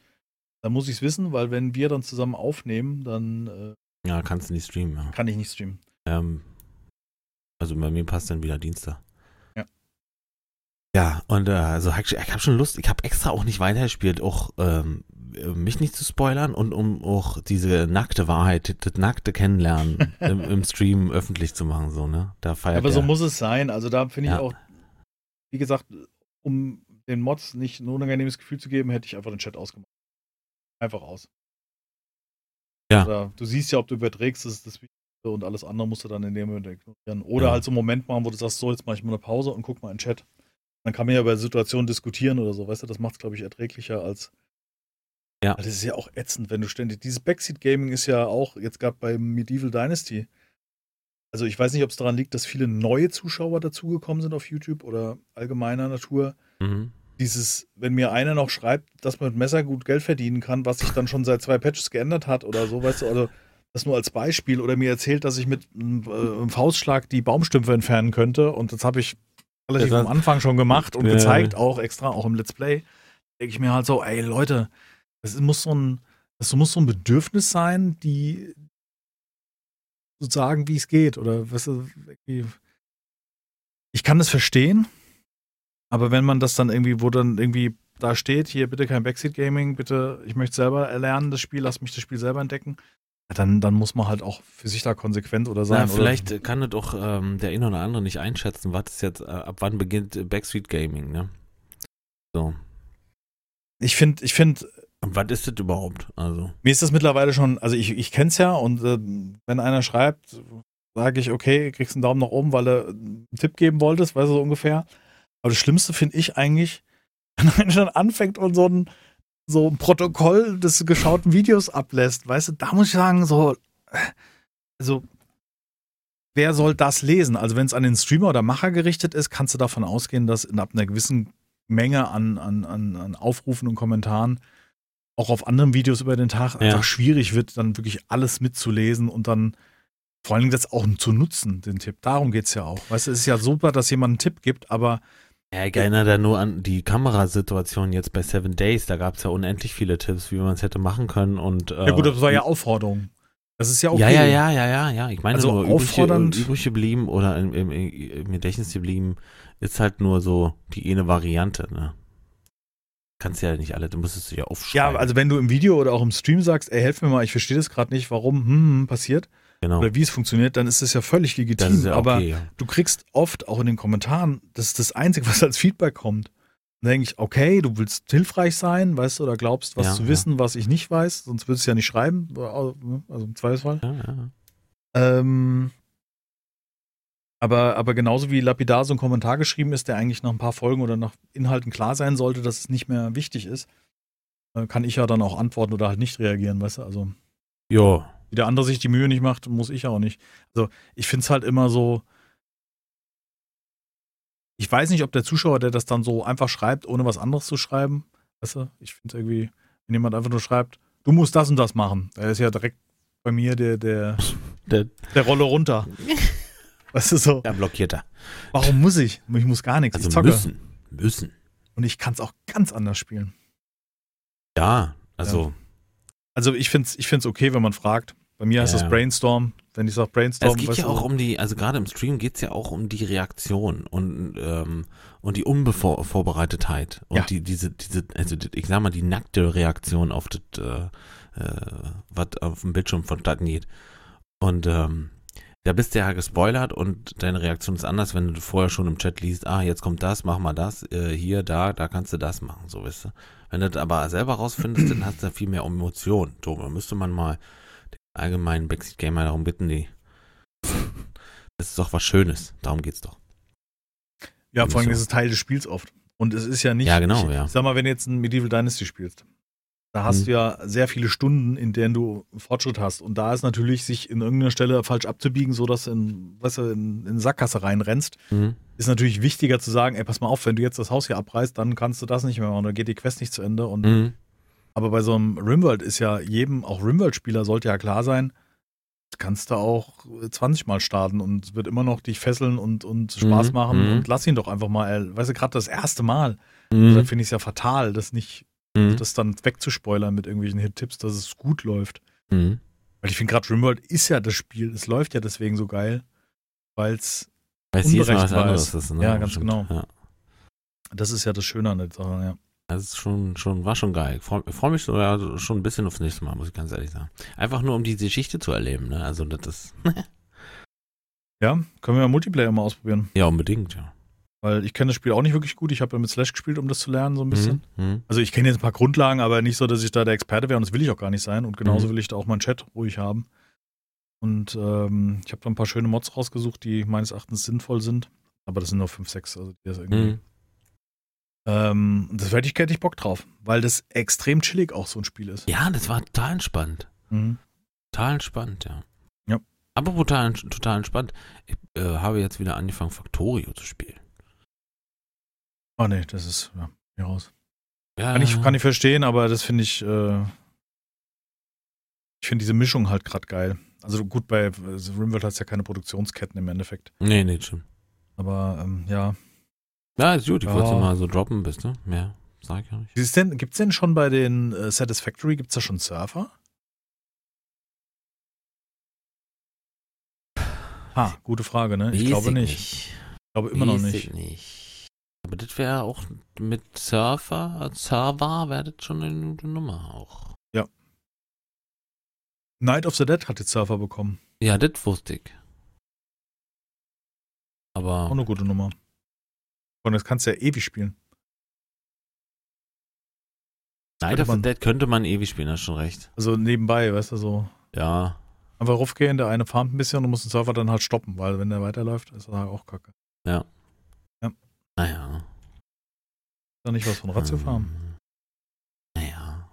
da muss ich es wissen, weil wenn wir dann zusammen aufnehmen, dann äh, Ja, kannst du nicht streamen, ja. kann ich nicht streamen. Ähm, also bei mir passt dann wieder Dienstag. Ja. Ja, und äh, also ich, ich habe schon Lust, ich habe extra auch nicht weitergespielt, auch ähm, mich nicht zu spoilern und um auch diese nackte Wahrheit, das nackte Kennenlernen *laughs* im, im Stream öffentlich zu machen, so, ne? Da feiert Aber so der- muss es sein. Also da finde ich Ja. auch, wie gesagt, um den Mods nicht ein unangenehmes Gefühl zu geben, hätte ich einfach den Chat ausgemacht. Einfach aus. Ja. Oder du siehst ja, ob du überträgst, das ist das Wichtigste und alles andere musst du dann in dem Moment ignorieren. Oder Ja. halt so einen Moment machen, wo du sagst, so, jetzt mache ich mal eine Pause und guck mal in den Chat. Dann kann man ja über Situationen diskutieren oder so, weißt du, das macht es, glaube ich, erträglicher als. Ja. Weil Das ist ja auch ätzend, wenn du ständig. Dieses Backseat Gaming ist ja auch jetzt gerade bei Medieval Dynasty. Also ich weiß nicht, ob es daran liegt, dass viele neue Zuschauer dazugekommen sind auf YouTube oder allgemeiner Natur. Mhm. Dieses, wenn mir einer noch schreibt, dass man mit Messer gut Geld verdienen kann, was sich dann schon seit zwei Patches geändert hat oder so, weißt du, also das nur als Beispiel oder mir erzählt, dass ich mit einem, äh, einem Faustschlag die Baumstümpfe entfernen könnte und das habe ich relativ Das am Anfang schon gemacht und Ja. gezeigt, auch extra, auch im Let's Play. Denke ich mir halt so, ey Leute, das muss so ein, das muss so ein Bedürfnis sein, die zu sagen, wie es geht oder weißt du, ich kann das verstehen, aber wenn man das dann irgendwie, wo dann irgendwie da steht, hier bitte kein Backseat Gaming, bitte, ich möchte selber erlernen das Spiel, lass mich das Spiel selber entdecken, ja, dann, dann muss man halt auch für sich da konsequent oder sein. Na, oder- vielleicht kann das doch ähm, der eine oder andere nicht einschätzen, was ist jetzt, äh, ab wann beginnt äh, Backstreet Gaming, ne? So. Ich finde, ich finde, was ist das überhaupt? Also. mir ist das mittlerweile schon, also ich, ich kenne es ja und äh, wenn einer schreibt, sage ich, okay, kriegst einen Daumen nach oben, weil du einen Tipp geben wolltest, weißt du, so ungefähr. Aber das Schlimmste finde ich eigentlich, *laughs* wenn einer schon anfängt und so ein, so ein Protokoll des geschauten Videos ablässt, weißt du, da muss ich sagen, so, äh, also, wer soll das lesen? Also, wenn es an den Streamer oder Macher gerichtet ist, kannst du davon ausgehen, dass ab einer gewissen Menge an, an, an, an Aufrufen und Kommentaren auch auf anderen Videos über den Tag Ja. einfach schwierig wird, dann wirklich alles mitzulesen und dann vor allen Dingen das auch zu nutzen, den Tipp. Darum geht es ja auch. Weißt du, es ist ja super, dass jemand einen Tipp gibt, aber Ja, ich erinnere da nur an die Kamerasituation jetzt bei Seven Days. Da gab es ja unendlich viele Tipps, wie man es hätte machen können. Und, äh, ja gut, das war ja Aufforderung. Das ist ja okay. Ja, ja, ja, ja, ja, ja. Ich meine Also nur auffordernd- übrig geblieben oder im, im, im Gedächtnis geblieben ist halt nur so die eine Variante, ne? Kannst ja nicht alle, du musstest ja Ja, aufschreiben. also wenn du im Video oder auch im Stream sagst, ey, helf mir mal, ich verstehe das gerade nicht, warum hm, hm, passiert genau. oder wie es funktioniert, dann ist das ja völlig legitim. Ja aber okay. ja. du kriegst oft auch in den Kommentaren, das ist das Einzige, *laughs* was als Feedback kommt. Dann denke ich, okay, du willst hilfreich sein, weißt du, oder glaubst, was Ja, zu ja. wissen, was ich nicht weiß, sonst würdest du ja nicht schreiben, also im Zweifelsfall. Ja, ja. Ähm, aber, aber genauso wie lapidar so ein Kommentar geschrieben ist, der eigentlich nach ein paar Folgen oder nach Inhalten klar sein sollte, dass es nicht mehr wichtig ist, äh, kann ich ja dann auch antworten oder halt nicht reagieren, weißt du? Also, Jo. Wie der andere sich die Mühe nicht macht, muss ich auch nicht. Also, ich finde es halt immer so. Ich weiß nicht, ob der Zuschauer, der das dann so einfach schreibt, ohne was anderes zu schreiben, weißt du? Ich finde irgendwie, wenn jemand einfach nur schreibt, du musst das und das machen, der ist ja direkt bei mir der, der, *laughs* Der, der Rolle runter. *laughs* Weißt du so? der blockiert er. Warum muss ich? Ich muss gar nichts. Also ich zocke. müssen. Müssen. Und ich kann es auch ganz anders spielen. Ja, also Also ich finde es ich find's okay, wenn man fragt. Bei mir heißt Ja. das Brainstorm. Wenn ich sage Brainstorm, es geht ja auch um die, also gerade im Stream geht es ja auch um die Reaktion und, ähm, und die Unvorbereitetheit und Ja. die, diese, diese, also die- ich sag mal, die nackte Reaktion auf das, äh, äh, was auf dem Bildschirm vonstatten geht. Und ähm, da bist du ja gespoilert und deine Reaktion ist anders, wenn du vorher schon im Chat liest, ah, jetzt kommt das, mach mal das, äh, hier, da, da kannst du das machen, so weißt du. Wenn du das aber selber rausfindest, dann hast du viel mehr Emotionen. So, da müsste man mal den allgemeinen Backseat Gamer darum bitten, die Das ist doch was Schönes. Darum geht's doch. Ja, vor allem ist es Teil des Spiels oft. Und es ist ja nicht. Ja, genau, ich, ja. Ich sag mal, wenn du jetzt ein Medieval Dynasty spielst, da hast Mhm. du ja sehr viele Stunden, in denen du Fortschritt hast. Und da ist natürlich, sich in irgendeiner Stelle falsch abzubiegen, sodass du in, weißt du, in, in Sackgasse reinrennst, Mhm. ist natürlich wichtiger zu sagen, ey, pass mal auf, wenn du jetzt das Haus hier abreißt, dann kannst du das nicht mehr machen, dann geht die Quest nicht zu Ende. Und, Mhm. Aber bei so einem Rimworld ist ja jedem, auch Rimworld-Spieler sollte ja klar sein, kannst du auch 20 Mal starten und es wird immer noch dich fesseln und, und Spaß Mhm, machen mhm. und lass ihn doch einfach mal, ey, weißt du, gerade das erste Mal, Mhm. da finde ich es ja fatal, das nicht, Mhm. das dann wegzuspoilern mit irgendwelchen Hit-Tipps, dass es gut läuft. Mhm. Weil ich finde gerade Rimworld ist ja das Spiel, es läuft ja deswegen so geil, weil es, Weil es unberechenbar anderes ist. ist. Ne? Ja, ganz Stimmt. genau. Ja. das ist ja das Schöne an der Sache, ja. Das ist schon, schon, war schon geil. Ich freue freu mich sogar schon ein bisschen aufs nächste Mal, muss ich ganz ehrlich sagen. Einfach nur, um diese Geschichte zu erleben, ne? Also, das ist, Ja, können wir ja Multiplayer mal ausprobieren. ja, unbedingt, ja. Weil ich kenne das Spiel auch nicht wirklich gut. Ich habe ja mit Slash gespielt, um das zu lernen, so ein bisschen. Mhm. Mhm. Also ich kenne jetzt ein paar Grundlagen, aber nicht so, dass ich da der Experte wäre und das will ich auch gar nicht sein. Und genauso Mhm. will ich da auch meinen Chat ruhig haben. Und ähm, ich habe da ein paar schöne Mods rausgesucht, die meines Erachtens sinnvoll sind. Aber das sind nur 5, 6. Also die das irgendwie. Mhm. Ähm, das hätte ich, hätte ich Bock drauf, weil das extrem chillig auch so ein Spiel ist. Ja, das war total entspannt. Mhm. Total entspannt, ja. Ja. Aber total, total entspannt. Ich äh, habe jetzt wieder angefangen, Factorio zu spielen. Ah, nee, das ist ja, hier raus. Ja, Kann ich, kann ich verstehen, aber das finde ich, äh, ich finde diese Mischung halt gerade geil. Also gut, bei also Rimworld hat es ja keine Produktionsketten im Endeffekt. Nee, nee, stimmt. Aber ähm, ja. Ja, ist gut. Ich Ja. wollte mal so droppen, bist du? Mehr sag ich ja nicht. Ist denn, gibt's denn schon bei den äh, Satisfactory, gibt's da schon Surfer? Ha, gute Frage, ne? Ich Weiß glaube nicht. nicht. Ich glaube immer noch Weiß nicht. ich nicht. Aber das wäre auch mit Surfer, Server wäre das schon eine gute Nummer auch. Night of the Dead hat jetzt Surfer bekommen. Ja, das wusste ich. Auch Aber eine gute Nummer. Und das kannst du ja ewig spielen. Night of the Dead könnte man ewig spielen, hast schon recht. Also nebenbei, weißt du, so. Ja. Einfach raufgehen, der eine farmt ein bisschen und du musst den Surfer dann halt stoppen, weil wenn der weiterläuft, ist er halt auch kacke. Naja. Ist da nicht was von Ratio farmen? Ähm, Naja.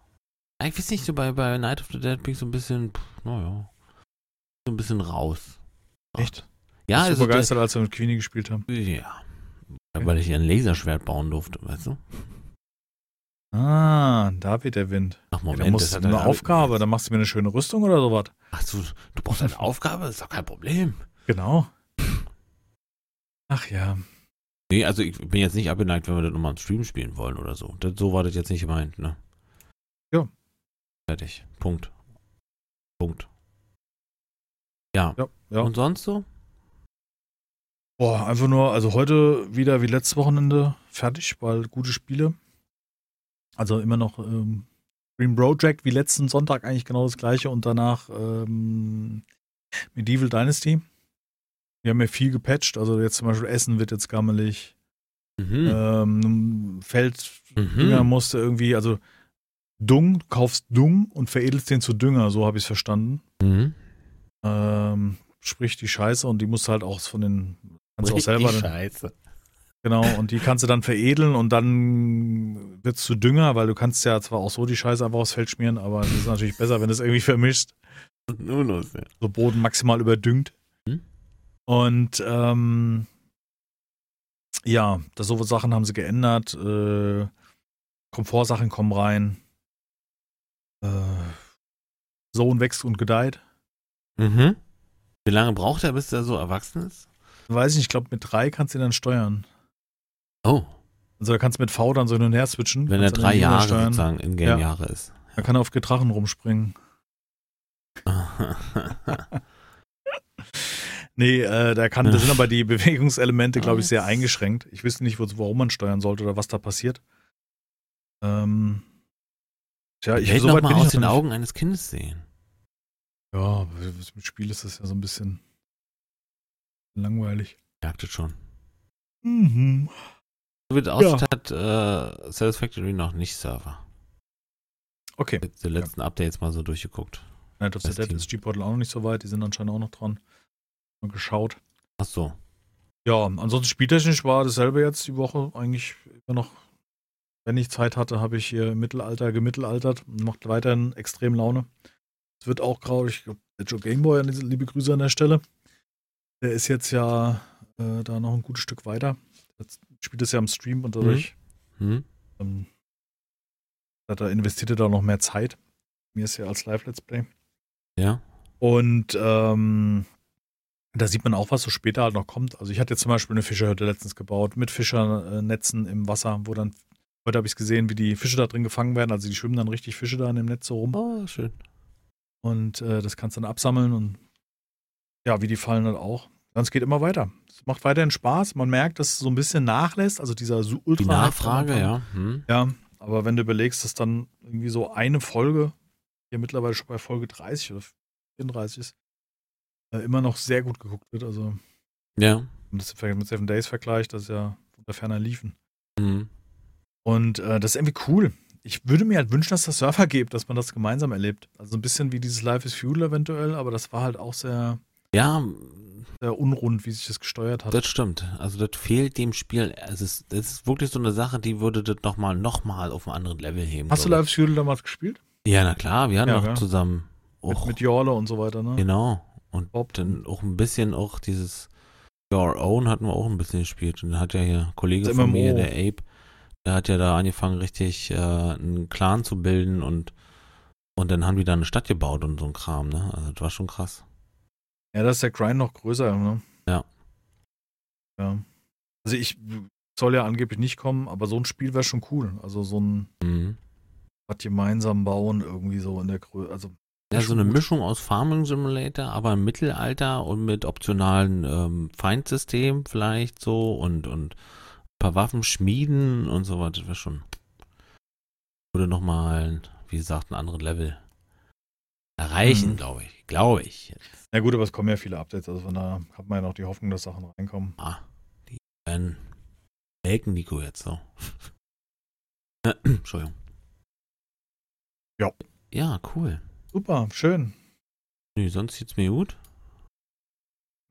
Ja, Ich weiß nicht, so bei, bei Night of the Dead bin ich so ein bisschen, pff, naja, so ein bisschen raus. Echt? Ja, Bist also begeistert, als wir mit Queenie gespielt haben. das- ja. Weil ich ein Laserschwert bauen durfte, weißt du? Ah, da weht der Wind. Ach, Ja, Moment, da musst das hat eine Aufgabe, dann machst du mir eine schöne Rüstung oder sowas. Ach so, du brauchst eine Aufgabe, ist doch kein Problem. Genau. Ach ja. Nee, also ich bin jetzt nicht abgeneigt, wenn wir das nochmal im Stream spielen wollen oder so. Das, so war das jetzt nicht gemeint, ne? Ja. Fertig. Punkt. Punkt. Ja. Ja, ja. Und sonst so? Boah, einfach nur, also heute wieder wie letztes Wochenende fertig, weil gute Spiele. Also immer noch ähm, Green Project wie letzten Sonntag eigentlich genau das gleiche und danach ähm, Medieval Dynasty. Wir haben ja viel gepatcht, also jetzt zum Beispiel Essen wird jetzt gammelig. Mhm. Ähm, Feld Mhm. Dünger musste irgendwie, also Dung, du kaufst Dung und veredelst den zu Dünger, so habe ich es verstanden. Mhm. Ähm, sprich die Scheiße und die musst du halt auch von den, kannst du auch selber, dann, Scheiße. genau, und die kannst du dann veredeln und dann wird es zu Dünger, weil du kannst ja zwar auch so die Scheiße einfach aufs Feld schmieren, aber es ist natürlich besser, wenn du es irgendwie vermischt, Nur los, ja. so Boden maximal überdüngt. Und ähm, ja, das so Sachen haben sie geändert. Äh, Komfortsachen kommen rein. Äh, Sohn wächst und gedeiht. Mhm. Wie lange braucht er, bis er so erwachsen ist? Weiß ich nicht, ich glaube, mit drei kannst du ihn dann steuern. Oh, Also da kannst du mit V dann so hin und her switchen. wenn er drei Jahre steuern. sozusagen in Game Jahre ist. Dann kann er auf Gedrachen rumspringen. *laughs* *laughs* Nee, äh, da kann, da sind aber die Bewegungselemente, glaube ich, sehr eingeschränkt. Ich wüsste nicht, wo, warum man steuern sollte oder was da passiert. Ähm, tja, ich will so mal bin ich aus den nicht. Augen eines Kindes sehen. Ja, aber mit Spiel ist das ja so ein bisschen langweilig. Merkt es schon. Mhm. So wie es aussieht, hat äh, Satisfactory noch nicht Server. Okay. Jetzt die letzten Updates mal so durchgeguckt. Night of the Das Dead ist G-Portal auch noch nicht so weit. Die sind anscheinend auch noch dran. Mal geschaut. Ach so. Ja, ansonsten spieltechnisch war dasselbe jetzt die Woche eigentlich immer noch. Wenn ich Zeit hatte, habe ich hier Mittelalter gemittelaltert. Macht weiterhin extrem Laune. Es wird auch grau. Ich glaube, der Joe Gameboy, liebe Grüße an der Stelle. Der ist jetzt ja äh, da noch ein gutes Stück weiter. Jetzt spielt es ja im Stream und dadurch Hm? ähm, da investiert er da noch mehr Zeit. Mir ist ja als Live-Let's Play. Ja. Und ähm, da sieht man auch, was so später halt noch kommt. Also ich hatte jetzt zum Beispiel eine Fischerhütte letztens gebaut mit Fischernetzen im Wasser, wo dann, heute habe ich es gesehen, wie die Fische da drin gefangen werden. Also die schwimmen dann richtig Fische da in dem Netz so rum. Oh, schön. Und äh, das kannst du dann absammeln und ja, wie die fallen halt auch. Es geht immer weiter. Es macht weiterhin Spaß. Man merkt, dass es so ein bisschen nachlässt. Also dieser so ultra Die Nachfrage, ja. Hm. Ja, aber wenn du überlegst, dass dann irgendwie so eine Folge, hier mittlerweile schon bei Folge 30 oder 34 ist, immer noch sehr gut geguckt wird. Also, Ja. wenn das mit Seven Days vergleicht, das ist ja unter ferner Liefen. Hm. Und äh, das ist irgendwie cool. Ich würde mir halt wünschen, dass das Surfer gibt, dass man das gemeinsam erlebt. Also ein bisschen wie dieses Life is Fuel eventuell, aber das war halt auch sehr, Ja, sehr unrund, wie sich das gesteuert hat. das stimmt. Also das fehlt dem Spiel. Es ist, das ist wirklich so eine Sache, die würde das nochmal noch mal auf ein anderes Level heben. Hast du Life is Fuel damals gespielt? Ja, na klar, wir hatten Ja, auch gell? zusammen. Mit, Auch, mit Jorle und so weiter, ne? genau. Und Bob. dann auch ein bisschen auch dieses Your Own hatten wir auch ein bisschen gespielt. Und dann hat ja hier ein Kollege Das von mir, der Ape, der hat ja da angefangen, richtig äh, einen Clan zu bilden und und dann haben die da eine Stadt gebaut und so ein Kram, ne? Also das war schon krass. Ja, da ist der Grind noch größer, ne? Ja. Ja. Also ich soll ja angeblich nicht kommen, aber so ein Spiel wäre schon cool. Also so ein Mhm. was gemeinsam bauen, irgendwie so in der Größe. Also Ja, so eine. Mischung aus Farming Simulator, aber im Mittelalter und mit optionalen ähm, Feindsystem vielleicht so und, und ein paar Waffen schmieden und so weiter. Das wäre schon. Würde nochmal, wie gesagt, einen anderen Level erreichen, Mhm. glaube ich. Glaube ich. Na gut, aber es kommen ja viele Updates, also von da hat man ja noch die Hoffnung, dass Sachen reinkommen. Ah, die werden melken Nico jetzt so. *clears throat* Entschuldigung. Ja. Ja, cool. Super, schön. Nee, sonst sieht's mir gut.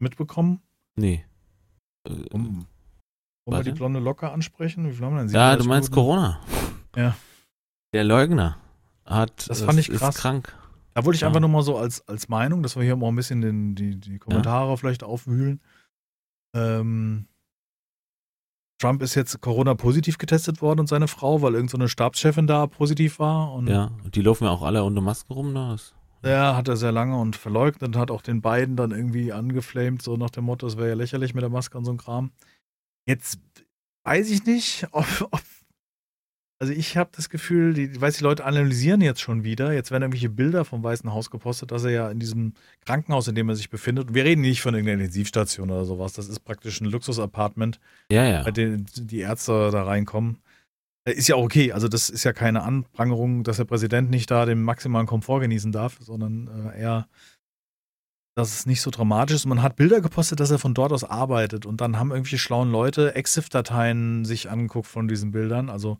Mitbekommen? Nee. Äh, Wollen, wollen wir die blonde Locke ansprechen? Wie viel haben wir denn? Ja, du 37 meinst Minuten? Corona. Ja. Der Leugner hat. Das fand ich ist krass. krank. Da wollte ich Ja. einfach nur mal so als, als Meinung, dass wir hier mal ein bisschen den, die, die Kommentare vielleicht aufwühlen. Ähm, Trump ist jetzt Corona-positiv getestet worden und seine Frau, weil irgendeine so eine Stabschefin da positiv war. Und Ja, und die laufen ja auch alle unter Masken rum. Ne? Ja, hat er sehr lange und verleugnet, hat auch den beiden dann irgendwie angeflamed, so nach dem Motto, es wäre ja lächerlich mit der Maske und so ein Kram. Jetzt weiß ich nicht, *laughs* ob, ob also ich habe das Gefühl, die, weiß, die Leute analysieren jetzt schon wieder. Jetzt werden irgendwelche Bilder vom Weißen Haus gepostet, dass er ja in diesem Krankenhaus, in dem er sich befindet, und wir reden nicht von irgendeiner Intensivstation oder sowas, das ist praktisch ein Luxusapartment, Ja, ja. bei dem die Ärzte da reinkommen. Äh, Ist ja auch okay, also das ist ja keine Anprangerung, dass der Präsident nicht da den maximalen Komfort genießen darf, sondern äh, eher, dass es nicht so dramatisch ist. Man hat Bilder gepostet, dass er von dort aus arbeitet und dann haben irgendwelche schlauen Leute Exif-Dateien sich angeguckt von diesen Bildern. Also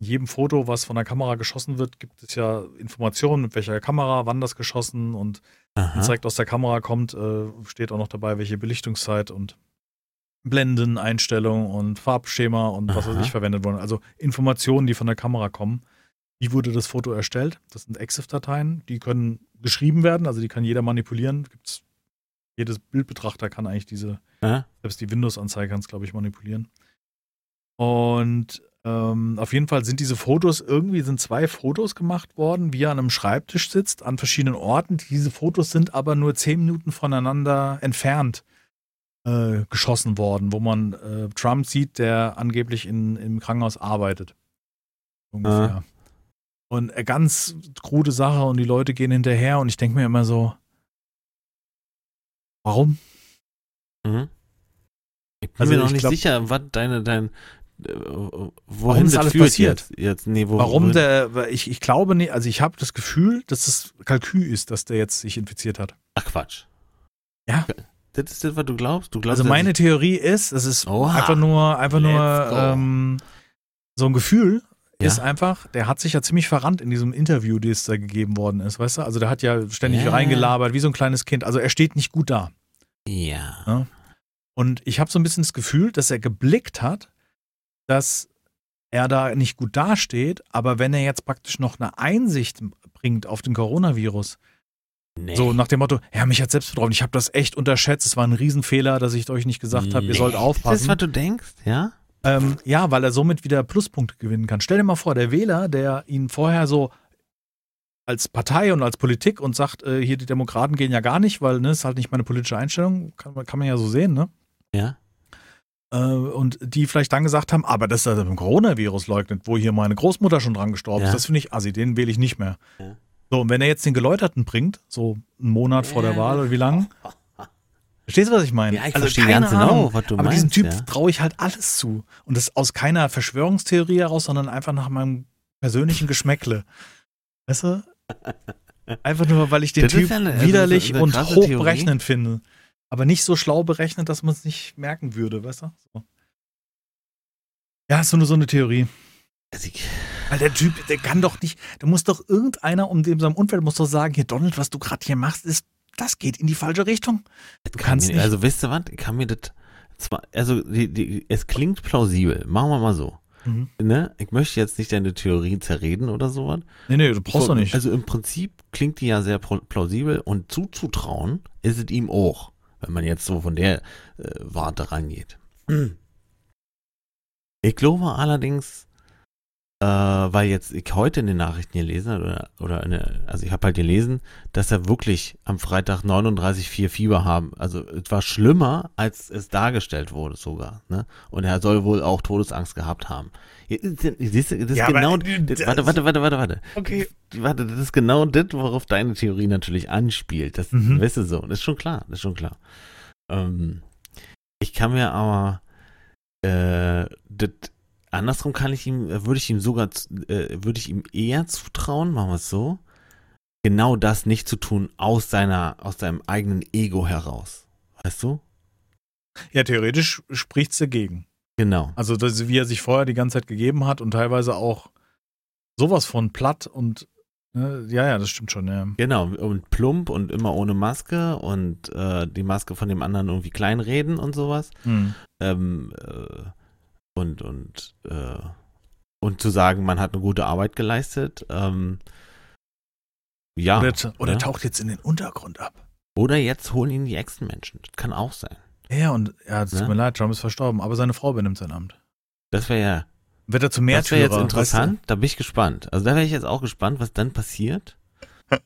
in jedem Foto, was von der Kamera geschossen wird, gibt es ja Informationen, mit welcher Kamera, wann das geschossen und Aha. direkt aus der Kamera kommt, äh, steht auch noch dabei, welche Belichtungszeit und Blendeneinstellung und Farbschema und was weiß ich verwendet wurden. Also Informationen, die von der Kamera kommen. Wie wurde das Foto erstellt? Das sind EXIF-Dateien, die können geschrieben werden, also die kann jeder manipulieren. Gibt's, jedes Bildbetrachter kann eigentlich diese, Aha. selbst die Windows-Anzeige kann es, glaube ich, manipulieren. Und ähm, auf jeden Fall sind diese Fotos, irgendwie sind zwei Fotos gemacht worden, wie er an einem Schreibtisch sitzt, an verschiedenen Orten. Diese Fotos sind aber nur zehn Minuten voneinander entfernt äh, geschossen worden, wo man äh, Trump sieht, der angeblich in, im Krankenhaus arbeitet. Ungefähr. Und äh, ganz krude Sache und die Leute gehen hinterher und ich denke mir immer so, warum? Mhm. Ich bin Also mir noch ich nicht glaub- sicher, was deine, dein, wohin Warum das das alles passiert? Jetzt, jetzt. Nee, wo, Warum wohin- der, ich, ich glaube nicht, also ich habe das Gefühl, dass es Kalkül ist, dass der jetzt sich infiziert hat. Ach Quatsch. Ja. Das ist das, was du glaubst? Du glaubst Also meine Theorie ist, es ist Oha. einfach nur, einfach Let's nur ähm, so ein Gefühl Ja. ist einfach, der hat sich ja ziemlich verrannt in diesem Interview, das da gegeben worden ist, weißt du? Also der hat ja ständig Ja. reingelabert, wie so ein kleines Kind. Also er steht nicht gut da. Ja. Ja. Und ich habe so ein bisschen das Gefühl, dass er geblickt hat, dass er da nicht gut dasteht, aber wenn er jetzt praktisch noch eine Einsicht bringt auf den Coronavirus, Nee. so nach dem Motto, ja, mich hat selbst betroffen, ich habe das echt unterschätzt, es war ein Riesenfehler, dass ich euch nicht gesagt habe, ihr sollt Ist das, aufpassen. was du denkst? Ja? Ähm, ja, weil er somit wieder Pluspunkte gewinnen kann. Stell dir mal vor, der Wähler, der ihn vorher so als Partei und als Politik und sagt, äh, hier die Demokraten gehen ja gar nicht, weil ne, ist halt nicht meine politische Einstellung, kann, man- kann man ja so sehen, ne? Ja? Äh, und die vielleicht dann gesagt haben, aber dass er beim Coronavirus leugnet, wo hier meine Großmutter schon dran gestorben Ja. ist, das finde ich assi, den wähle ich nicht mehr. Ja. So, und wenn er jetzt den Geläuterten bringt, so einen Monat vor der. Wahl oder wie lang, *laughs* verstehst du, was ich meine? Ja, ich Also verstehe keine ganz genau, Ahnung, was du aber meinst. diesem Typ ja. traue ich halt alles zu. Und das aus keiner Verschwörungstheorie heraus, sondern einfach nach meinem persönlichen Geschmäckle. Weißt du? *laughs* Einfach nur, weil ich den Das Typ eine- also widerlich das ist eine und krasse hochberechnend finde. Aber nicht so schlau berechnet, dass man es nicht merken würde, weißt du? So. Ja, ist so nur so eine Theorie. Also Weil der Typ, der kann doch nicht, da muss doch irgendeiner um dem seinem Umfeld muss doch sagen, hier Donald, was du gerade hier machst, ist, das geht in die falsche Richtung. das Du kann kannst mir, nicht- Also wisst ihr was? Ich kann mir das zwar, also die, die, es klingt plausibel. Machen wir mal so. Mhm. Ne? Ich möchte jetzt nicht deine Theorien zerreden oder sowas. Nee, nee, du brauchst doch nicht. Also im Prinzip klingt die ja sehr plausibel und zuzutrauen ist es ihm auch, wenn man jetzt so von der äh, Warte rangeht. Ich glaube allerdings, äh, weil jetzt ich heute in den Nachrichten gelesen habe, oder, oder in der, also ich habe halt gelesen, dass er wirklich am Freitag 39,4 Fieber haben. Also es war schlimmer, als es dargestellt wurde sogar. Ne? Und er soll wohl auch Todesangst gehabt haben. Siehst du, das ist Ja, aber, genau. äh, das, das- warte, warte, warte, warte, warte. okay. Warte, das ist genau das, worauf deine Theorie natürlich anspielt. Das Mhm. weißt du so. Das ist schon klar, das ist schon klar. Ähm, ich kann mir aber äh, das andersrum kann ich ihm, äh, würde ich ihm sogar, äh, würde ich ihm eher zutrauen, machen wir es so, genau das nicht zu tun aus seiner, aus seinem eigenen Ego heraus. Weißt du? Ja, theoretisch spricht es dagegen. Genau. Also, das, wie er sich vorher die ganze Zeit gegeben hat und teilweise auch sowas von platt und ne, ja, ja, das stimmt schon, ja. Genau, und plump und immer ohne Maske und äh, die Maske von dem anderen irgendwie kleinreden und sowas. Hm. ähm, äh, und und äh, und zu sagen, man hat eine gute Arbeit geleistet. Ähm, ja. Oder, oder ja. taucht jetzt in den Untergrund ab. Oder jetzt holen ihn die Echsenmenschen. Das kann auch sein. Ja, und ja, es tut Ne? mir leid, Trump ist verstorben, aber seine Frau übernimmt sein Amt. Das wäre ja, Wird er zum das wäre jetzt interessant. Da bin ich gespannt. Also da wäre ich jetzt auch gespannt, was dann passiert.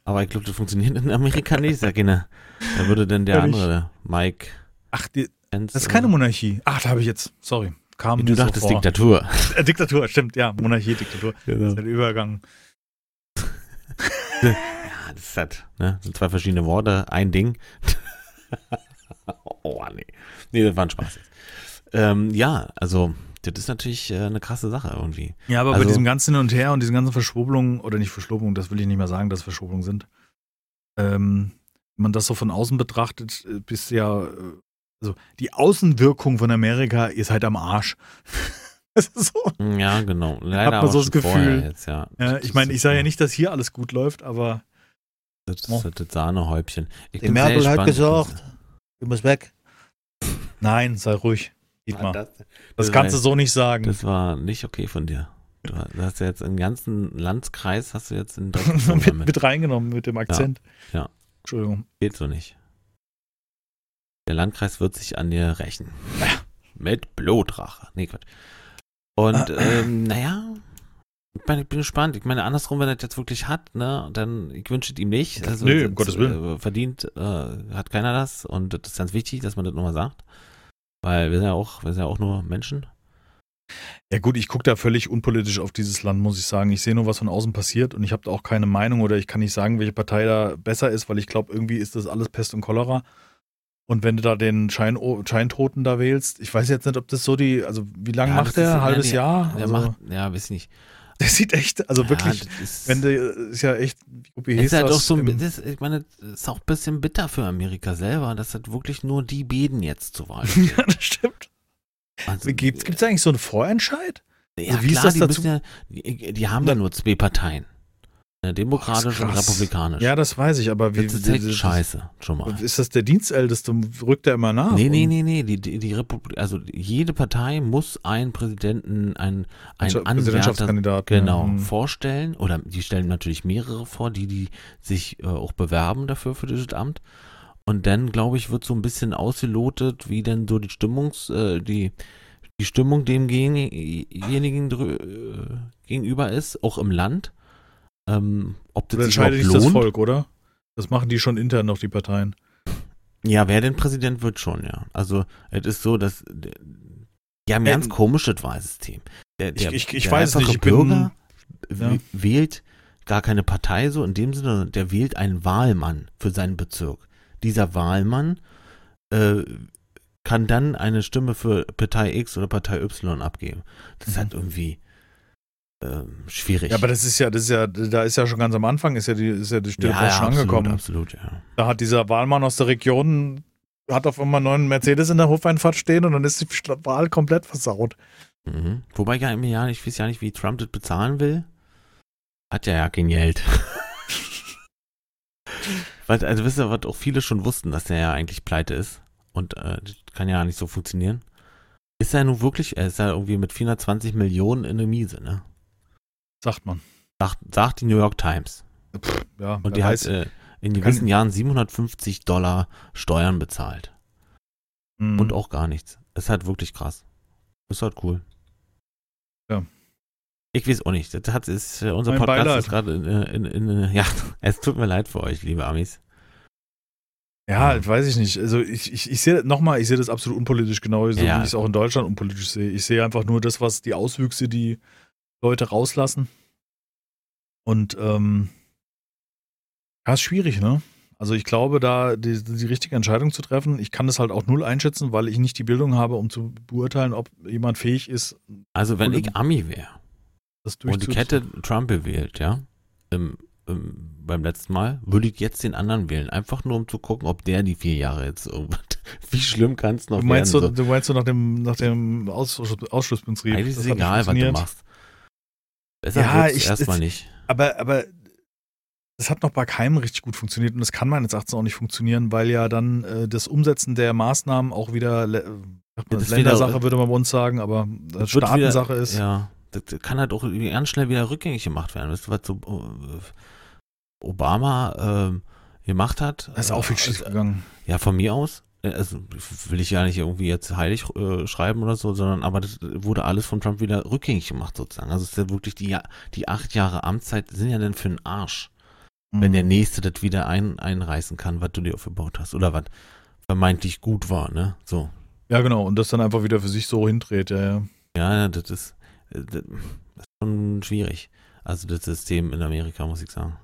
Aber ich glaube, das funktioniert in Amerika nicht. Sag ich, ne, da würde dann der Ehrlich? andere Mike. Weißt du? Ach, die, das ist keine Monarchie. Ach, da habe ich jetzt, sorry. Kam Du so dachtest vor. Diktatur. *laughs* Äh, Diktatur, stimmt, ja, Monarchie, Diktatur. Das ist der Übergang. *laughs* Ja, das ist halt, ne? Das sind zwei verschiedene Worte, ein Ding. *laughs* oh, nee. Nee, das war ein Spaß jetzt. Ähm, ja, also, das ist natürlich äh, eine krasse Sache irgendwie. Ja, aber bei Also- diesem ganzen Hin und Her und diesen ganzen Verschwurbelungen, oder nicht Verschwurbelungen, das will ich nicht mehr sagen, dass es Verschwurbelungen sind. Ähm, wenn man das so von außen betrachtet, äh, bist du ja, äh, also die Außenwirkung von Amerika ist halt am Arsch. *laughs* das ist so. Ja, genau. Leider man aber so das Gefühl. Jetzt, ja. Ja, ich meine, ich sage ja nicht, dass hier alles gut läuft, aber Das ist das, das Sahnehäubchen. Ich Merkel hat gesagt, du musst weg. nein, sei ruhig. Das, Dietmar. das, Das das kannst du so nicht sagen. das war nicht okay von dir. Du hast ja jetzt im ganzen Landskreis, hast du jetzt einen *laughs* mit, mit reingenommen mit dem Akzent. ja. Entschuldigung. Geht so nicht. Der Landkreis wird sich an dir rächen. Mit Blutrache. Nee, Quatsch. Und, Ah. ähm, naja, ich, meine, ich bin gespannt. Ich meine, andersrum, wenn er das jetzt wirklich hat, ne, dann, ich wünsche es ihm nicht. Also, Nö, um Gottes Willen. Äh, verdient äh, hat keiner das. Und das ist ganz wichtig, dass man das nochmal sagt. Weil wir sind ja auch, wir sind ja auch nur Menschen. Ja gut, ich gucke da völlig unpolitisch auf dieses Land, muss ich sagen. Ich sehe nur, was von außen passiert und ich habe da auch keine Meinung oder ich kann nicht sagen, welche Partei da besser ist, weil ich glaube, irgendwie ist das alles Pest und Cholera. Und wenn du da den Schein, Scheintoten da wählst, ich weiß jetzt nicht, ob das so die, also wie lange Ja, macht der? ist- Ein ja, halbes Jahr? Der Also, macht, ja, weiß nicht. *laughs* der sieht echt, also wirklich, ja, ist, wenn der, ist ja echt, wie ist halt das auch so, ein das, ich meine, das ist auch ein bisschen bitter für Amerika selber, dass halt wirklich nur die Beden jetzt zur Wahl stehen. *laughs* ja, das stimmt. Also, Gibt es eigentlich so einen Vorentscheid? Ja, also wie ist klar, das die, dazu- ja, die, die haben ja nur zwei Parteien. Äh, Demokratisch Oh, und republikanisch. Ja, das weiß ich, aber wie das ist das- scheiße, schon mal. Ist das der Dienstälteste? Rückt er immer nach? Nee, nee, nee, nee. Die, die, die Republik, also jede Partei muss einen Präsidenten, einen, einen Anwärter Präsidentschaftskandidaten. genau, ja. Hm. vorstellen. Oder die stellen natürlich mehrere vor, die, die sich äh, auch bewerben dafür für dieses Amt. Und dann, glaube ich, wird so ein bisschen ausgelotet, wie denn so die Stimmungs, äh, die, die Stimmung demjenigen äh, gegenüber ist, auch im Land. Ähm, ob das Das sich entscheidet nicht das. Volk, oder? Das machen die schon intern noch, die Parteien. Ja, wer denn Präsident wird schon, ja. Also, es ist so, dass die haben ein ganz Ähm, komisches Wahlsystem. Der, der, ich- ich der weiß nicht, ich bin- Bürger ja. w- wählt gar keine Partei so in dem Sinne, sondern der wählt einen Wahlmann für seinen Bezirk. Dieser Wahlmann äh, kann dann eine Stimme für Partei X oder Partei Y abgeben. Das ist Mhm. halt irgendwie ähm, schwierig. Ja, aber das ist ja, das ist ja, da ist ja schon ganz am Anfang, ist ja die, ist ja die Stille ja, ja, schon absolut, angekommen. Absolut, ja. Da hat dieser Wahlmann aus der Region, hat auf einmal einen neuen Mercedes in der Hofeinfahrt stehen und dann ist die Wahl komplett versaut. Mhm. Wobei ich ja immer ja, ich weiß ja nicht, wie Trump das bezahlen will. Hat ja ja kein Geld. *laughs* was, also wisst ihr, was auch viele schon wussten, dass der ja eigentlich pleite ist. Und äh, das kann ja nicht so funktionieren. Ist er nun wirklich, er ist ja irgendwie mit 420 Millionen in der Miese, ne? Sagt man. Sagt, sagt die New York Times. Ja, Und die hat äh, in gewissen Jahren 750 Dollar Steuern bezahlt. Mhm. Und auch gar nichts. Ist halt wirklich krass. Ist halt cool. Ja. Ich weiß auch nicht. Das hat, ist, äh, unser Mein Podcast Beileid. ist gerade in, äh, in, in, in, *laughs* ja, es tut mir leid für euch, liebe Amis. Ja, weiß ich nicht. Also ich, ich, ich sehe nochmal, ich sehe das absolut unpolitisch, genau so Ja. wie ich es auch in Deutschland unpolitisch sehe. Ich sehe einfach nur das, was die Auswüchse, die Leute rauslassen. Und ähm, ja, ist schwierig, ne? Also ich glaube, da die, die richtige Entscheidung zu treffen, ich kann das halt auch null einschätzen, weil ich nicht die Bildung habe, um zu beurteilen, ob jemand fähig ist, Also wenn ich Ami wäre und ich hätte Trump gewählt, ja, im, im, beim letzten Mal, würde ich jetzt den anderen wählen. Einfach nur, um zu gucken, ob der die vier Jahre jetzt irgendwas, *laughs* wie schlimm kann es noch Du meinst, werden. so, du meinst so nach dem, nach dem Ausschuss, Ausschlussprinzip. Eigentlich ist es egal, was du machst. Besser Ja, ich- erstmal nicht. Aber, aber es hat noch bei keinem richtig gut funktioniert und es kann meines Erachtens auch nicht funktionieren, weil ja dann äh, das Umsetzen der Maßnahmen auch wieder das ist Ländersache, wieder- würde man bei uns sagen, aber das Das wird Staatensache wieder, ist. Ja, das kann halt auch ganz schnell wieder rückgängig gemacht werden. Weißt du, was so äh, Obama ähm, gemacht hat? Das ist auch viel Äh, schief gegangen. Ja, von mir aus. Äh, Also will ich ja nicht irgendwie jetzt heilig äh, schreiben oder so, sondern aber das wurde alles von Trump wieder rückgängig gemacht sozusagen. Also es ist ja wirklich die, die acht Jahre Amtszeit sind ja dann für den Arsch, wenn der Mhm. nächste das wieder ein, einreißen kann, was du dir aufgebaut hast oder was vermeintlich gut war, ne? So. Ja, genau, und das dann einfach wieder für sich so hindreht, ja, ja. Ja, das ist, äh, das ist schon schwierig. Also das System in Amerika, muss ich sagen.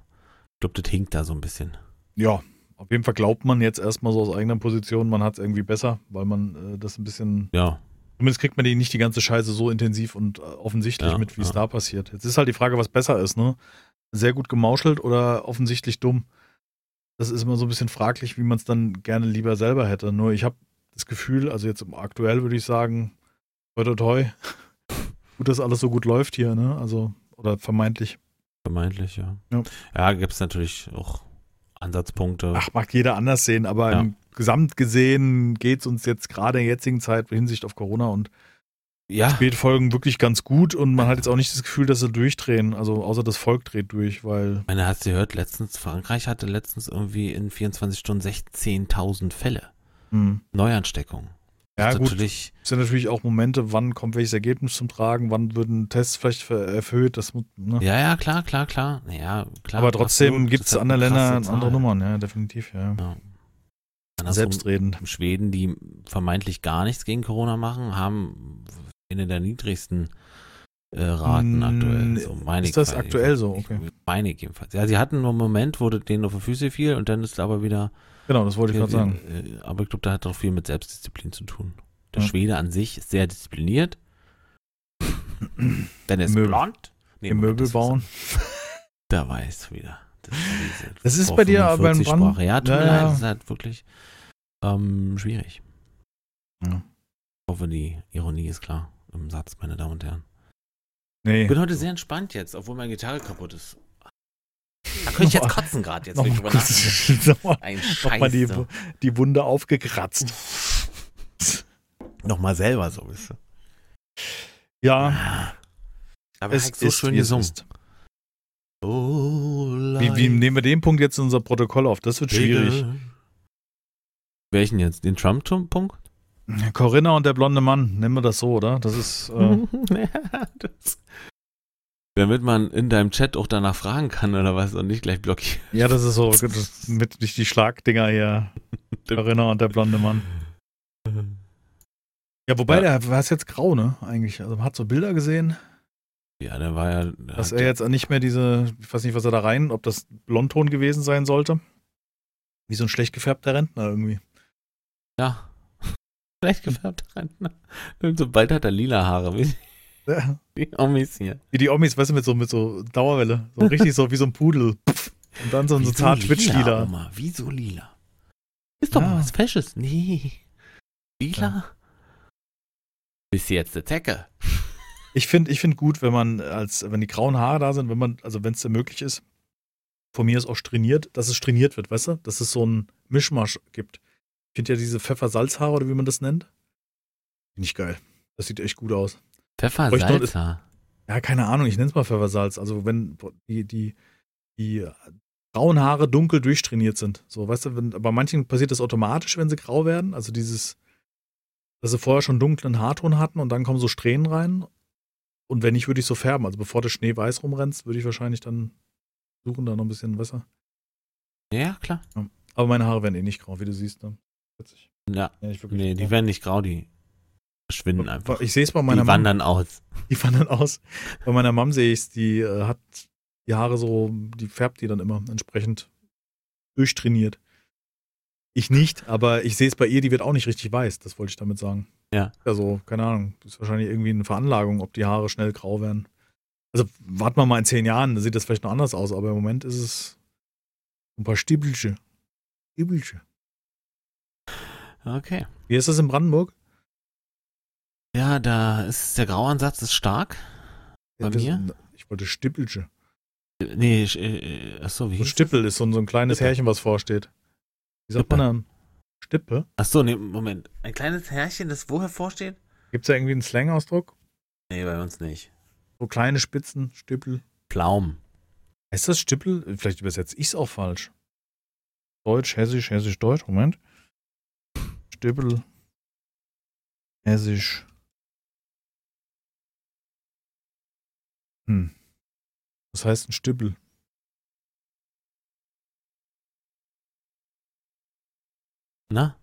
Ich glaube, das hinkt da so ein bisschen. Ja, auf jeden Fall glaubt man jetzt erstmal so aus eigener Position, man hat es irgendwie besser, weil man äh, das ein bisschen, Ja, zumindest kriegt man die nicht die ganze Scheiße so intensiv und äh, offensichtlich Ja, mit, wie es ja. da passiert. Jetzt ist halt die Frage, was besser ist, ne? Sehr gut gemauschelt oder offensichtlich dumm. Das ist immer so ein bisschen fraglich, wie man es dann gerne lieber selber hätte. Nur ich habe das Gefühl, also jetzt aktuell würde ich sagen, toi toi toi, *laughs* gut, dass alles so gut läuft hier, ne? Also, oder vermeintlich. vermeintlich, ja. Ja. Ja, gibt es natürlich auch Ansatzpunkte. Ach, mag jeder anders sehen, aber Ja. im Gesamt gesehen geht es uns jetzt gerade in der jetzigen Zeit in Hinsicht auf Corona und ja, Spätfolgen wirklich ganz gut und man hat jetzt auch nicht das Gefühl, dass sie durchdrehen. Also außer das Volk dreht durch, weil ich meine, hast du gehört, letztens, Frankreich hatte letztens irgendwie in 24 Stunden 16.000 Fälle. hm. Neuansteckung. Ja gut, Natürlich, es sind natürlich auch Momente, wann kommt welches Ergebnis zum Tragen, wann würden Tests vielleicht ver- erhöht, das ne? ja, ja, klar, klar, klar. Ja, klar. aber trotzdem gibt es andere Länder andere Nummern, ja, definitiv, ja. Ja. Andersrum, Selbstredend. Schweden, die vermeintlich gar nichts gegen Corona machen, haben eine der niedrigsten äh, Raten aktuell. So, meine ist ich das aktuell so? Okay. Meine ich jedenfalls. Ja, sie hatten nur einen Moment, wo denen auf die Füße fiel und dann ist aber wieder. Genau, das wollte ich gerade sagen. Äh, aber ich glaube, da hat auch viel mit Selbstdisziplin zu tun. Der Ja. Schwede an sich ist sehr diszipliniert. Wenn es Möbel. blond. Nee, Im Möbel bauen. *laughs* Da weiß wieder. Das ist, Das *laughs* ist bei dir aber beim 45 Brand- Sprache. Ja, tut Ja, mir leid, ja. das ist halt wirklich ähm, schwierig. Ja. Ich hoffe, die Ironie ist klar im Satz, meine Damen und Herren. Nee. Ich bin heute sehr entspannt jetzt, obwohl meine Gitarre kaputt ist. Da könnte ich jetzt kotzen gerade, jetzt will ich drüber. *laughs* Nochmal Ein nochmal die, die Wunde aufgekratzt. Nochmal selber so, wisst ihr. Ja, Aber es ist so ist, schön gesungen. ist. Oh, Wie, wie nehmen wir den Punkt jetzt in unser Protokoll auf? Das wird schwierig. Welchen jetzt? Den Trump-Punkt? Corinna und der blonde Mann, nennen wir das so, oder? Das ist, äh, *laughs* Ja, das- Damit man in deinem Chat auch danach fragen kann oder was und nicht gleich blockieren. ja, das ist so, *laughs* das, mit die Schlagdinger hier. Corinna und der blonde Mann. Ja, wobei, Ja. der war es jetzt grau, ne? Eigentlich. Also man hat so Bilder gesehen, Ja, der war ja. der dass er jetzt nicht mehr diese, ich weiß nicht, was er da rein, ob das Blondton gewesen sein sollte. Wie so ein schlecht gefärbter Rentner irgendwie. Ja. *laughs* Schlecht gefärbt Rentner. Und sobald hat er lila Haare, wie Ja. die Omis hier. Wie die Omis, weißt du, mit so, mit so Dauerwelle. So richtig so wie so ein Pudel. Und dann so ein so zart Schwitzlila. Oma? Wieso lila? Ist doch Ja. mal was Fesches. Nee. Lila? Bis jetzt der. Ich finde ich find gut, wenn man als, wenn die grauen Haare da sind, wenn man, also wenn es denn möglich ist, von mir ist auch trainiert, dass es trainiert wird, weißt du? Dass es so einen Mischmasch gibt. Ich finde ja diese Pfeffer-Salzhaare oder wie man das nennt. Finde ich geil. Das sieht echt gut aus. Pfeffer, Bräuchte noch- Salsa. Ja, keine Ahnung, ich nenne es mal Pfeffersalz. Also wenn die, die, die grauen Haare dunkel durchtrainiert sind. So, weißt du, wenn, bei manchen passiert das automatisch, wenn sie grau werden. Also dieses, dass sie vorher schon dunklen Haarton hatten und dann kommen so Strähnen rein. Und wenn nicht, würde ich so färben. Also bevor der Schnee weiß rumrennst, würde ich wahrscheinlich dann suchen, da noch ein bisschen Wasser. Ja, klar. Aber meine Haare werden eh nicht grau, wie du siehst. Ne? Witzig. Ja. Ja, Nee, die werden nicht grau, die verschwinden einfach. Ich sehe es bei meiner Die Mom. wandern aus. Die wandern aus. Bei meiner Mom sehe ich es, die äh, hat die Haare so, die färbt die dann immer entsprechend durchtrainiert. Ich nicht, aber ich sehe es bei ihr, die wird auch nicht richtig weiß, das wollte ich damit sagen. Ja. Also, keine Ahnung, das ist wahrscheinlich irgendwie eine Veranlagung, ob die Haare schnell grau werden. Also, warten wir mal in zehn Jahren, da sieht das vielleicht noch anders aus, aber im Moment ist es ein paar Stiebelche. Stiebelche. Okay. Wie ist das in Brandenburg? Ja, da ist der Grauansatz ist stark. Bei Wir mir? Ich wollte Stippelche. Nee, ich- äh, achso, wie So Stippel ist so ein, so ein kleines Stippe. Härchen, was vorsteht. Wie sagt man dann? Stippe? Achso, nee, Moment. Ein kleines Härchen, das wo hervorsteht? Gibt es da irgendwie einen Slang-Ausdruck? Nee, bei uns nicht. So kleine Spitzen, Stippel. Pflaum. Ist das Stippel? Vielleicht übersetze ich es auch falsch. Deutsch, Hessisch, Hessisch, Deutsch. Moment. Stippel. Hessisch. Hm. Was heißt ein Stippel? Na?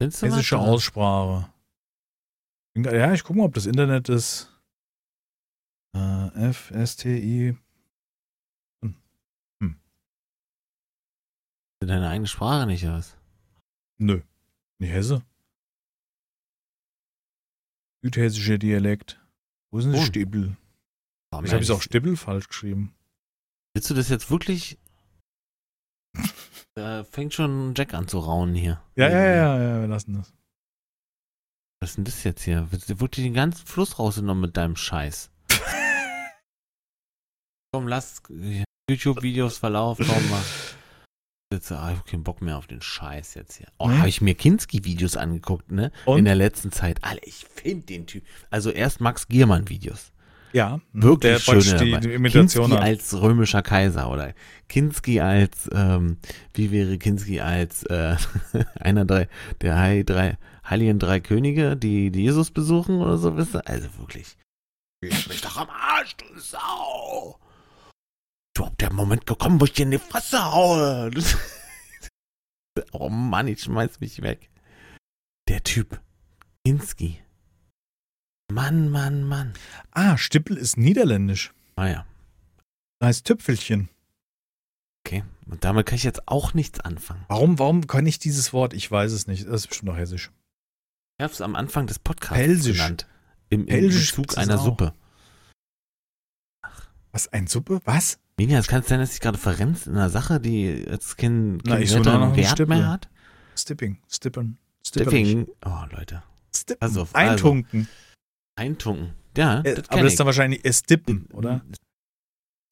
Hessische? Aussprache. Ja, ich gucke mal, ob das Internet ist. Äh, F, S, T, I. Deine eigene Sprache nicht aus. Nö. Nicht Hesse. Südhessischer Dialekt. Wo ist denn das Oh. Stippel? Warum Ich habe es auch Stippel falsch geschrieben. Willst du das jetzt wirklich? *laughs* Da fängt schon Jack an zu raunen hier. Ja, ja, ja, ja, wir lassen das. Was ist denn das jetzt hier? Wird dir den ganzen Fluss rausgenommen mit deinem Scheiß? *laughs* komm, lass YouTube-Videos Verlauf, komm mal. *laughs* Jetzt, ah, ich hab keinen Bock mehr auf den Scheiß jetzt hier. Oh, Nee? habe ich mir Kinski-Videos angeguckt, ne? Und? In der letzten Zeit. Alter, ich finde den Typ. Also erst Max Giermann-Videos. Ja, Wirklich der schöne die, die Imitation Kinski hat. als römischer Kaiser oder Kinski als, ähm, wie wäre Kinski als äh, *laughs* einer drei, der Heil, drei, heiligen drei Könige, die, die Jesus besuchen oder so, wisst ihr? Also wirklich. Leck mich doch am Arsch, du Sau! Du habt der Moment gekommen, wo ich dir in die Fresse haue. *laughs* Oh Mann, ich schmeiß mich weg. Der Typ. Kinski. Mann, Mann, Mann. Ah, Stippel ist niederländisch. Ah ja. Heißt Tüpfelchen. Okay, und damit kann ich jetzt auch nichts anfangen. Warum, warum kann ich dieses Wort? Ich weiß es nicht. Das ist bestimmt noch hessisch. Ich habe es am Anfang des Podcasts Pelsisch. genannt. Im, im Bezug einer. Suppe. Was, ein Suppe? Was? Ninja, es kann sein, dass ich gerade verrennst in einer Sache, die jetzt kein, Na, kein ich weiteren nach einem Wert Stippel. mehr hat. Stipping. Stippern. Stipperlich. Stipping. Oh, Leute. Stippen. Auf, also. Eintunken. Eintunken. Ja, Äh, das aber kenn das ist ich. dann wahrscheinlich äh, Stippen, oder?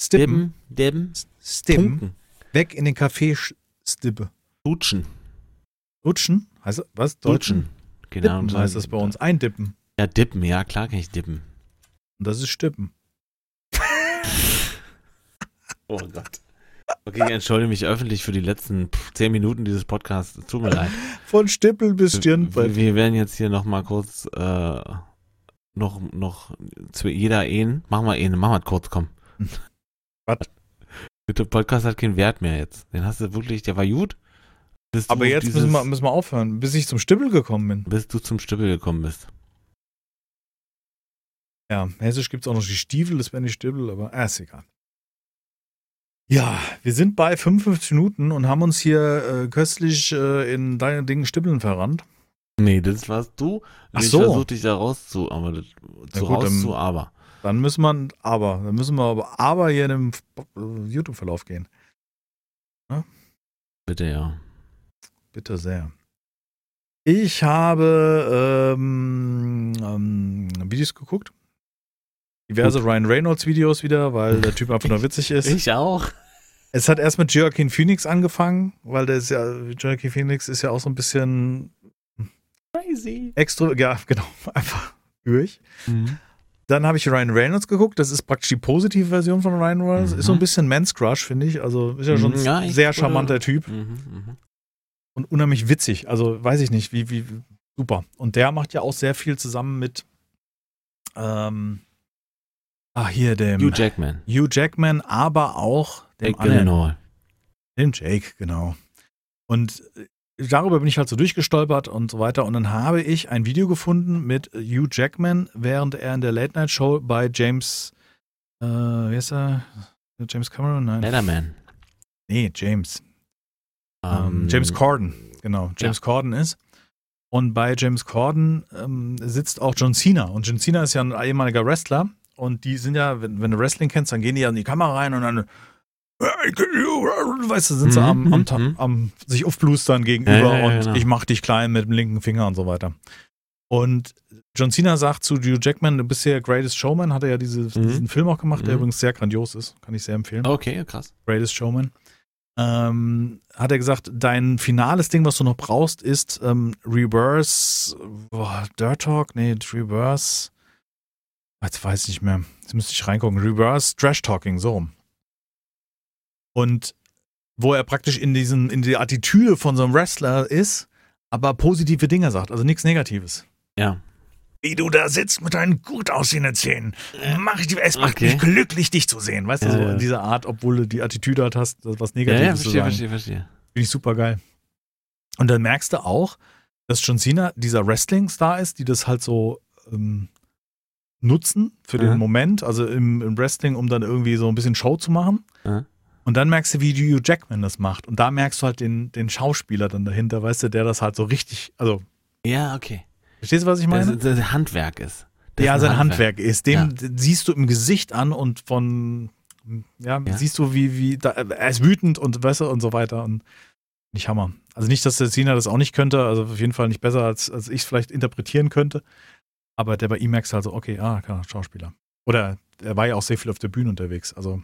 Stippen. Dibben, Stippen. Tunken, Weg in den Kaffee Stippe. Dutschen, Lutschen? Heißt das, was? Dutschen. Genau. Dippen heißt das bei uns. Eindippen. Ja, dippen, ja, klar kann ich dippen. Und das ist Stippen. Oh Gott. Okay, ich entschuldige mich öffentlich für die letzten zehn Minuten dieses Podcasts. Tut mir leid. Von Stippel bis Wir, Stirnbrett. wir werden jetzt hier noch mal kurz äh, noch noch zu jeder Ehen. Machen wir Ehen, machen wir kurz, komm. *laughs* Was? Der Podcast hat keinen Wert mehr jetzt. Den hast du wirklich, der war gut. Aber jetzt dieses, müssen wir, müssen wir aufhören, bis ich zum Stippel gekommen bin. bis du zum Stüppel gekommen bist. Ja, hessisch gibt es auch noch die Stiefel, das wären die Stippel, aber äh, ist egal. Ja, wir sind bei 55 Minuten und haben uns hier äh, köstlich äh, in deine Dingen Stippeln verrannt. Nee, das warst du. Ach ich so. versuch dich da rauszu, aber zu gut, raus dann- zu aber. Dann müssen wir aber, dann müssen wir aber, aber hier in dem äh, YouTube-Verlauf gehen. Bitte ja. Bitte sehr. Ich habe ähm, ähm, Videos geguckt. Diverse Ryan Reynolds Videos wieder, weil der Typ einfach nur witzig ist. Ich auch. Es hat erst mit Joaquin Phoenix angefangen, weil der ist ja, Joaquin Phoenix ist ja auch so ein bisschen Crazy. extra, ja, genau, *laughs* einfach durch. Mhm. Dann habe ich Ryan Reynolds geguckt, das ist praktisch die positive Version von Ryan Reynolds. Mhm. Ist so ein bisschen Man's Crush, finde ich. Also ist ja schon Mhm, ja, ein sehr würde- charmanter Typ Mhm, mhm. und unheimlich witzig. Also weiß ich nicht, wie, wie, super. Und der macht ja auch sehr viel zusammen mit, ähm, ah, hier dem Hugh Jackman. Hugh Jackman, aber auch dem Jake Gyllenhaal. dem Jake, genau. Und äh, darüber bin ich halt so durchgestolpert und so weiter. Und dann habe ich ein Video gefunden mit Hugh Jackman, während er in der Late Night Show bei James, äh, wie ist er? James Cameron? Nein. Letterman. Nee, James. Ähm, Ähm, James Corden, genau. James Corden ist. Und bei James Corden ähm, sitzt auch John Cena. Und John Cena ist ja ein ehemaliger Wrestler. Und die sind ja, wenn, wenn du Wrestling kennst, dann gehen die ja in die Kamera rein und dann, weißt du, sind sie Mhm, am, am, mhm. am sich aufblustern gegenüber ja, und genau. ich mach dich klein mit dem linken Finger und so weiter. Und John Cena sagt zu Hugh Jackman, du bist ja Greatest Showman, hat er ja diese, Mhm. diesen Film auch gemacht, der Mhm. übrigens sehr grandios ist, kann ich sehr empfehlen. Okay, krass. Greatest Showman, ähm, hat er gesagt, dein finales Ding, was du noch brauchst, ist ähm, Reverse, boah, Dirt Talk, nee, Reverse, jetzt weiß ich nicht mehr, jetzt müsste ich reingucken, Reverse Trash Talking, so rum. Und wo er praktisch in diesen, in die Attitüde von so einem Wrestler ist, aber positive Dinge sagt, also nichts Negatives. Ja. Wie du da sitzt mit deinen gut aussehenden Zähnen. Mach ich, es macht Okay. mich glücklich, dich zu sehen. Weißt du, Ja, so ja. in dieser Art, obwohl du die Attitüde halt hast, was Ja, Negatives ja, zu verstehe, sagen. verstehe, verstehe. Finde ich super geil. Und dann merkst du auch, dass John Cena dieser Wrestling-Star ist, die das halt so ähm, nutzen für den. Moment, also im, im Wrestling, um dann irgendwie so ein bisschen Show zu machen. Und dann merkst du, wie Hugh Jackman das macht. Und da merkst du halt den, den Schauspieler dann dahinter, weißt du, der das halt so richtig, also, Ja, okay. verstehst du, was ich meine? Das, das Handwerk ist. Das ja, sein ein Handwerk ist. Dem Ja. siehst du im Gesicht an und von, ja, Ja. siehst du, wie, wie, da, er ist wütend und weißt du, und so weiter. Und nicht Hammer. Also nicht, dass der Cena das auch nicht könnte, also auf jeden Fall nicht besser, als, als ich es vielleicht interpretieren könnte. Aber der bei ihm merkst halt so, okay, ah, klar, Schauspieler. Oder er war ja auch sehr viel auf der Bühne unterwegs. Also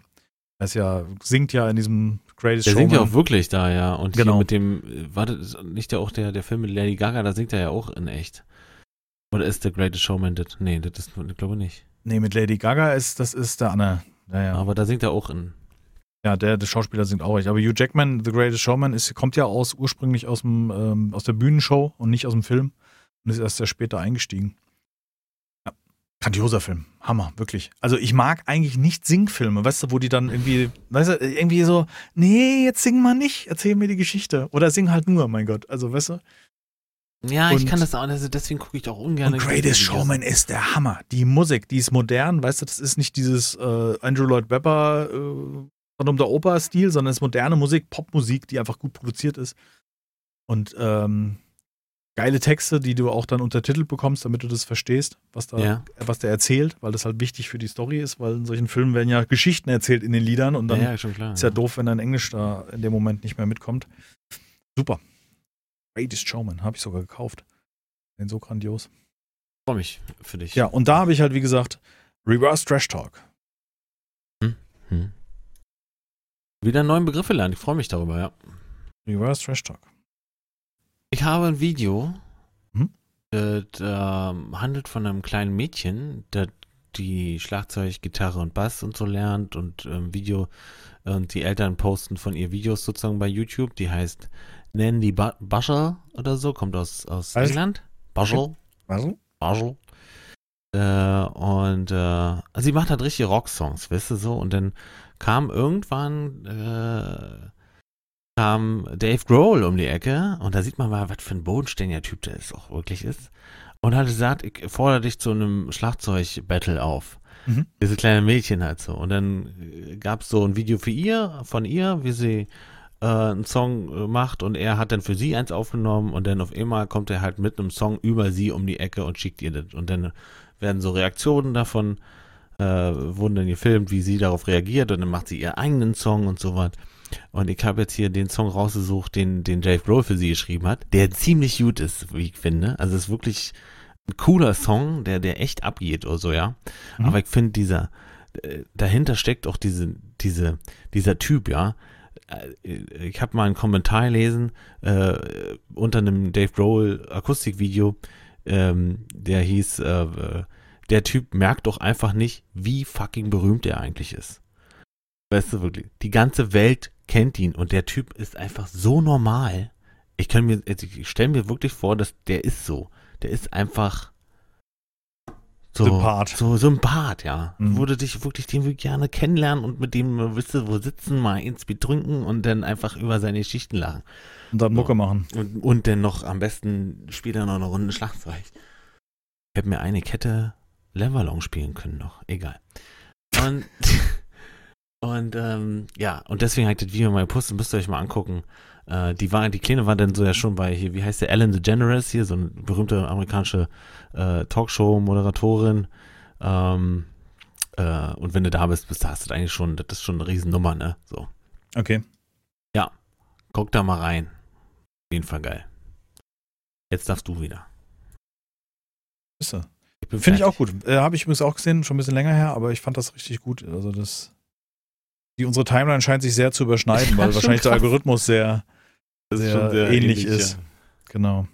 er ist ja, singt ja in diesem Greatest Der singt ja Showman. auch wirklich da, ja. Und Genau. mit dem, äh, war das nicht der auch der, der Film mit Lady Gaga, da singt er ja auch in echt. Oder ist der Greatest Showman das? Nee, das ist, ich glaube nicht. Nee, mit Lady Gaga ist, das ist der Anne. Ja, ja. Aber da singt er auch in. Ja, der, der Schauspieler singt auch recht. Aber Hugh Jackman, The Greatest Showman, ist, kommt ja aus, ursprünglich aus, dem, ähm, aus der Bühnenshow und nicht aus dem Film. Und ist erst sehr später eingestiegen. Grandioser Film. Hammer, wirklich. Also ich mag eigentlich nicht Singfilme, weißt du, wo die dann irgendwie, weißt du, irgendwie so, nee, jetzt sing mal nicht, erzähl mir die Geschichte. Oder sing halt nur, mein Gott. Also, weißt du? Ja, ich Und- kann das auch, also deswegen gucke ich auch ungern. Und Greatest Showman ist der Hammer. Die Musik, die ist modern, weißt du, das ist nicht dieses äh, Andrew Lloyd Webber äh, um der Oper-Stil, sondern es ist moderne Musik, Popmusik, die einfach gut produziert ist. Und ähm, geile Texte, die du auch dann untertitelt bekommst, damit du das verstehst, was da, Ja. was der erzählt, weil das halt wichtig für die Story ist, weil in solchen Filmen werden ja Geschichten erzählt in den Liedern und dann ja, ja, klar. ist ja doof, wenn dein Englisch da in dem Moment nicht mehr mitkommt. Super. Greatest Showman, habe ich sogar gekauft. Den so grandios. Freue mich für dich. Ja, und da habe ich halt, wie gesagt, Reverse Trash Talk. Hm. Wieder neuen Begriffe lernen. Ich freue mich darüber, ja. Reverse Trash Talk. Ich habe ein Video, Mhm. das ähm, handelt von einem kleinen Mädchen, das die Schlagzeug, Gitarre und Bass und so lernt und ähm, Video und die Eltern posten von ihr Videos sozusagen bei YouTube. Die heißt Nandy ba oder so, kommt aus, aus? England. Bushel. Also? Marshall. Äh, und äh, also sie macht halt richtige Rocksongs, weißt du so. Und dann kam irgendwann äh, kam Dave Grohl um die Ecke und da sieht man mal, was für ein bodenständiger Typ der ist auch wirklich ist. Und hat gesagt, ich fordere dich zu einem Schlagzeug-Battle auf. Mhm. Diese kleine Mädchen halt so. Und dann gab es so ein Video für ihr, von ihr, wie sie äh, einen Song äh, macht und er hat dann für sie eins aufgenommen und dann auf einmal kommt er halt mit einem Song über sie um die Ecke und schickt ihr das. Und dann werden so Reaktionen davon, äh, wurden dann gefilmt, wie sie darauf reagiert und dann macht sie ihren eigenen Song und so was. Und ich habe jetzt hier den Song rausgesucht, den, den Dave Grohl für sie geschrieben hat, der ziemlich gut ist, wie ich finde. Also es ist wirklich ein cooler Song, der, der echt abgeht oder so, ja. Mhm. Aber ich finde, dieser, äh, dahinter steckt auch diese, diese, dieser Typ, ja. Äh, Ich habe mal einen Kommentar gelesen äh, unter einem Dave Grohl Akustikvideo, ähm, der hieß, äh, äh, der Typ merkt doch einfach nicht, wie fucking berühmt er eigentlich ist. Weißt du wirklich, die ganze Welt kennt ihn und der Typ ist einfach so normal. Ich kann mir, also ich stelle mir wirklich vor, dass der ist so. Der ist einfach so Sympath. So Sympath, ja. Mhm. Würde dich wirklich, den würde gerne kennenlernen und mit dem, äh, wisst ihr, wo sitzen, mal ins Bier trinken und dann einfach über seine Geschichten lachen. Und dann Mucke machen. Und, und dann noch am besten spielt er noch eine Runde Schlagzeug. Ich hätte mir eine Kette Leverlong spielen können noch. Egal. Und, *laughs* und ähm, ja, und deswegen ich das Video mal gepostet, müsst ihr euch mal angucken. Äh, die war, die Kleine war dann so ja schon bei hier, wie heißt der, Ellen DeGeneres hier, so eine berühmte amerikanische äh, Talkshow-Moderatorin. Ähm, äh, und wenn du da bist, bist du hast du eigentlich schon, das ist schon eine Riesennummer, ne? So. Okay. Guck da mal rein. Auf jeden Fall geil. Jetzt darfst du wieder. Er. Finde ich auch gut. Äh, Habe ich übrigens auch gesehen, schon ein bisschen länger her, aber ich fand das richtig gut. Also das. Die, unsere Timeline scheint sich sehr zu überschneiden, *laughs* weil schon wahrscheinlich der krass. Algorithmus sehr, sehr, sehr ähnlich, ähnlich, ist. ja. Genau.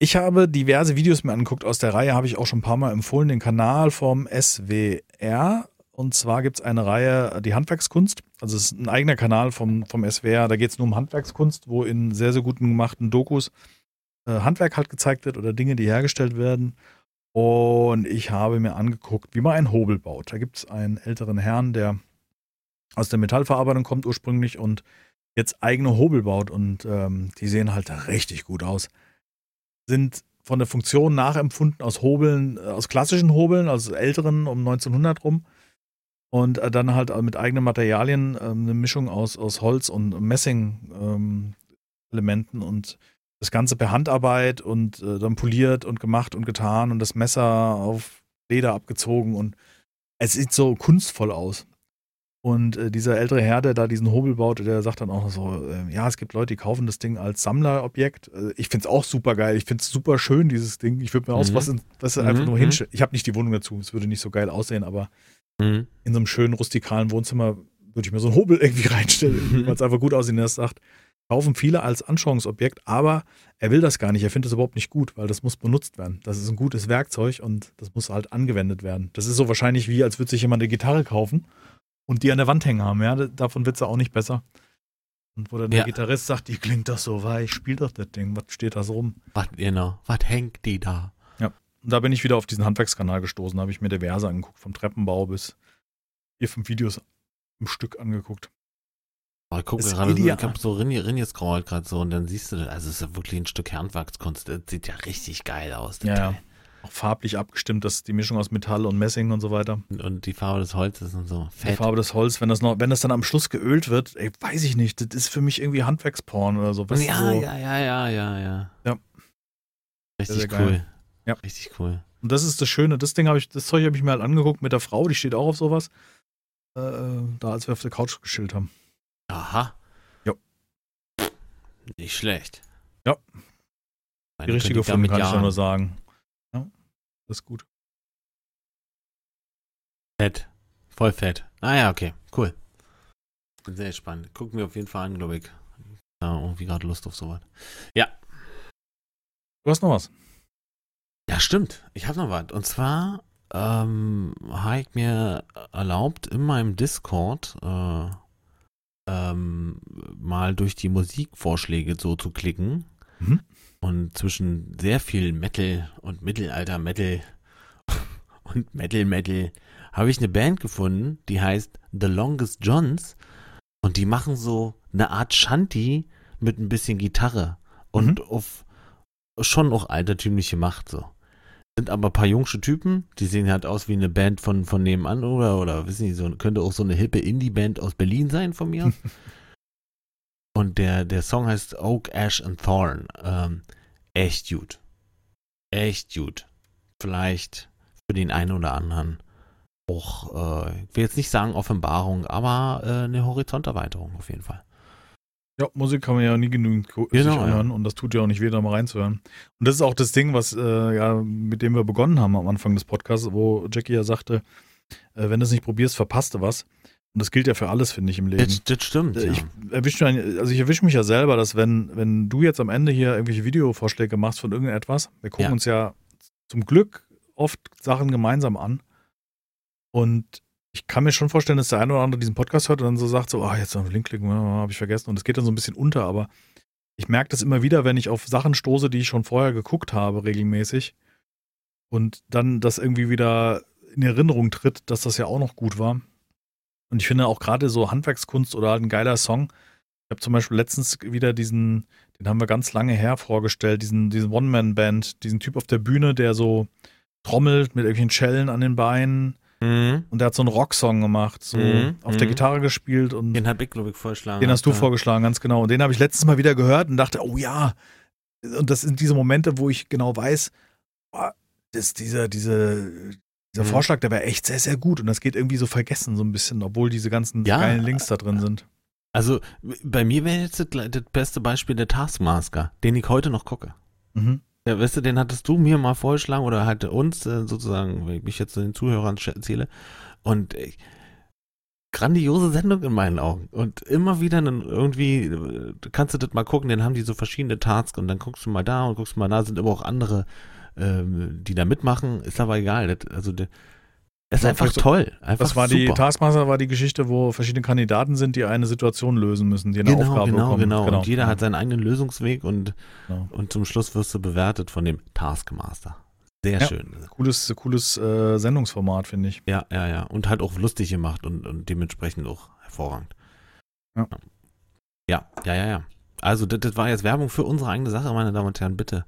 Ich habe diverse Videos mir angeguckt aus der Reihe, habe ich auch schon ein paar Mal empfohlen, den Kanal vom SWR. Und zwar gibt es eine Reihe, die Handwerkskunst. Also es ist ein eigener Kanal vom, vom SWR. Da geht es nur um Handwerkskunst, wo in sehr, sehr guten gemachten Dokus äh, Handwerk halt gezeigt wird oder Dinge, die hergestellt werden. Und ich habe mir angeguckt, wie man einen Hobel baut. Da gibt es einen älteren Herrn, der aus der Metallverarbeitung kommt ursprünglich und jetzt eigene Hobel baut. Und ähm, die sehen halt richtig gut aus. Sind von der Funktion nachempfunden aus Hobeln, äh, aus klassischen Hobeln, also älteren um 1900 rum. Und äh, dann halt mit eigenen Materialien ähm, eine Mischung aus, aus Holz und Messing-Elementen und das Ganze per Handarbeit und äh, dann poliert und gemacht und getan und das Messer auf Leder abgezogen und es sieht so kunstvoll aus. Und äh, dieser ältere Herr, der da diesen Hobel baut, der sagt dann auch so, äh, ja, es gibt Leute, die kaufen das Ding als Sammlerobjekt. Äh, ich finde es auch super geil. Ich finde es super schön, dieses Ding. Ich würde mir Mhm. was, in- was Mhm, einfach nur mhm. hinstellen. Ich habe nicht die Wohnung dazu. Es würde nicht so geil aussehen, aber Mhm. in so einem schönen rustikalen Wohnzimmer würde ich mir so einen Hobel *laughs* irgendwie reinstellen, Mhm. weil es einfach gut aussehen lässt. Sagt, kaufen viele als Anschauungsobjekt, aber er will das gar nicht. Er findet es überhaupt nicht gut, weil das muss benutzt werden. Das ist ein gutes Werkzeug und das muss halt angewendet werden. Das ist so wahrscheinlich wie, als würde sich jemand eine Gitarre kaufen und die an der Wand hängen haben. Ja, davon wird es auch nicht besser. Und wo dann der Ja. Gitarrist sagt, die klingt doch so weich, spiel doch das Ding, was steht da so rum? Was, genau, was hängt die da? Und da bin ich wieder auf diesen Handwerkskanal gestoßen, da habe ich mir diverse angeguckt, vom Treppenbau bis vier, fünf Videos im Stück angeguckt. Oh, ich gucke gerade so, ich habe so Rinne, Rinne scrollt gerade so und dann siehst du, das, also es ist ja wirklich ein Stück Handwerkskunst. Das sieht ja richtig geil aus. Ja, ja. Teil. Auch farblich abgestimmt, das ist die Mischung aus Metall und Messing und so weiter. Und, die Farbe des Holzes und so. Die Fett. Farbe des Holz, wenn das noch, wenn das dann am Schluss geölt wird, ey, weiß ich nicht, das ist für mich irgendwie Handwerksporn oder so. Ja, so ja, ja, ja, ja, ja. Ja. Richtig Sehr, sehr cool. geil. Ja. Richtig cool. Und das ist das Schöne, das Ding habe ich, das Zeug habe ich mir halt angeguckt mit der Frau, die steht auch auf sowas. Äh, da als wir auf der Couch geschillt haben. Aha. Jo. Nicht schlecht. Ja. Die richtige damit kann ich ja nur sagen. Ja. Das ist gut. Fett. Voll fett. Ah ja, okay. Cool. Bin sehr gespannt. Gucken wir auf jeden Fall an, glaube ich. Da irgendwie gerade Lust auf sowas. Ja. Du hast noch was. Ja, stimmt. Ich habe noch was. Und zwar ähm, habe ich mir erlaubt, in meinem Discord äh, ähm, mal durch die Musikvorschläge so zu klicken. Mhm. Und zwischen sehr viel Metal und Mittelalter-Metal *laughs* und Metal-Metal habe ich eine Band gefunden, die heißt The Longest Johns. Und die machen so eine Art Shanty mit ein bisschen Gitarre. Und auf schon auch altertümliche Macht so. Sind aber ein paar jungsche Typen, die sehen halt aus wie eine Band von, von nebenan oder, oder wissen Sie, so, könnte auch so eine hippe Indie-Band aus Berlin sein von mir. *laughs* Und der, der Song heißt Oak, Ash and Thorn. Ähm, echt gut. Echt gut. Vielleicht für den einen oder anderen auch, äh, ich will jetzt nicht sagen Offenbarung, aber äh, eine Horizonterweiterung auf jeden Fall. Ja, Musik kann man ja nie genügend Genau, sich anhören und das tut ja auch nicht weh, da mal reinzuhören. Und das ist auch das Ding, was äh, ja, mit dem wir begonnen haben am Anfang des Podcasts, wo Jackie ja sagte, äh, wenn du es nicht probierst, verpasst du was. Und das gilt ja für alles, finde ich, im Leben. Das, das stimmt. Äh, ja. Ich erwische also ich erwische mich ja selber, dass wenn, wenn du jetzt am Ende hier irgendwelche Videovorschläge machst von irgendetwas, wir gucken Ja. uns ja zum Glück oft Sachen gemeinsam an. Und ich kann mir schon vorstellen, dass der eine oder andere diesen Podcast hört und dann so sagt, so, ah, jetzt noch einen Link klicken, habe ich vergessen. Und es geht dann so ein bisschen unter, aber ich merke das immer wieder, wenn ich auf Sachen stoße, die ich schon vorher geguckt habe, regelmäßig. Und dann das irgendwie wieder in Erinnerung tritt, dass das ja auch noch gut war. Und ich finde auch gerade so Handwerkskunst oder halt ein geiler Song. Ich habe zum Beispiel letztens wieder diesen, den haben wir ganz lange her vorgestellt, diesen, diesen One-Man-Band, diesen Typ auf der Bühne, der so trommelt mit irgendwelchen Schellen an den Beinen Mhm. und der hat so einen Rocksong gemacht, so Mhm, auf der mhm. Gitarre gespielt und Den hat ich, glaube ich, vorgeschlagen. den hast du Ja. vorgeschlagen, ganz genau. Und den habe ich letztes Mal wieder gehört und dachte, oh ja. Und das sind diese Momente, wo ich genau weiß, boah, das, dieser, diese, dieser Mhm. Vorschlag, der war echt sehr, sehr gut. Und das geht irgendwie so vergessen, so ein bisschen, obwohl diese ganzen Ja. geilen Links da drin sind. Also, bei mir wäre jetzt das, beste Beispiel der Taskmaster, den ich heute noch gucke. Mhm. Ja, weißt du, den hattest du mir mal vorgeschlagen oder halt uns äh, sozusagen, wenn ich mich jetzt zu den Zuhörern erzähle. Und äh, grandiose Sendung in meinen Augen. Und immer wieder einen, irgendwie, äh, kannst du das mal gucken, dann haben die so verschiedene Tasks und dann guckst du mal da und guckst mal da, sind aber auch andere, ähm, die da mitmachen. Ist aber egal. Das, also, der, ist Ja, einfach toll. Einfach Das war die super. Taskmaster war die Geschichte, wo verschiedene Kandidaten sind, die eine Situation lösen müssen, die eine Genau, Aufgabe genau, bekommen. genau, Und jeder hat seinen eigenen Lösungsweg und, Genau. und zum Schluss wirst du bewertet von dem Taskmaster. Sehr Ja. schön. cooles, cooles äh, Sendungsformat, finde ich. Ja, ja, ja. Und halt auch lustig gemacht und, und dementsprechend auch hervorragend. Ja. Ja, ja, ja, ja. Also, das, das war jetzt Werbung für unsere eigene Sache, meine Damen und Herren, bitte.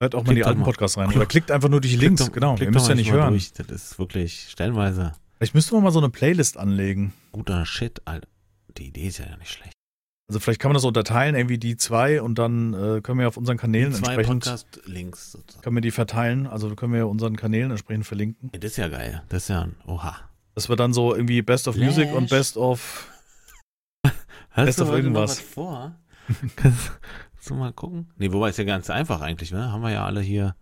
Hört auch mal Klickt die doch alten mal. Podcasts rein. Oder klickt einfach nur durch die Links, doch- genau. Ihr müsst ja mal nicht mal hören. Durch. Das ist wirklich stellenweise Vielleicht müssten wir mal so eine Playlist anlegen. guter Shit, Alter. Die Idee ist ja nicht schlecht. Also vielleicht kann man das unterteilen, irgendwie die zwei und dann äh, können wir auf unseren Kanälen Die zwei entsprechend Podcast-Links sozusagen. können wir die verteilen. Also können wir unseren Kanälen entsprechend verlinken. Ja, das ist ja geil. Das ist ja ein, oha. Das wird dann so irgendwie Best of Music und Flash. Best of Hast Best du of heute noch irgendwas. was vor? *laughs* Kannst, du mal gucken? Nee, wobei ist ja ganz einfach eigentlich, ne? Haben wir ja alle hier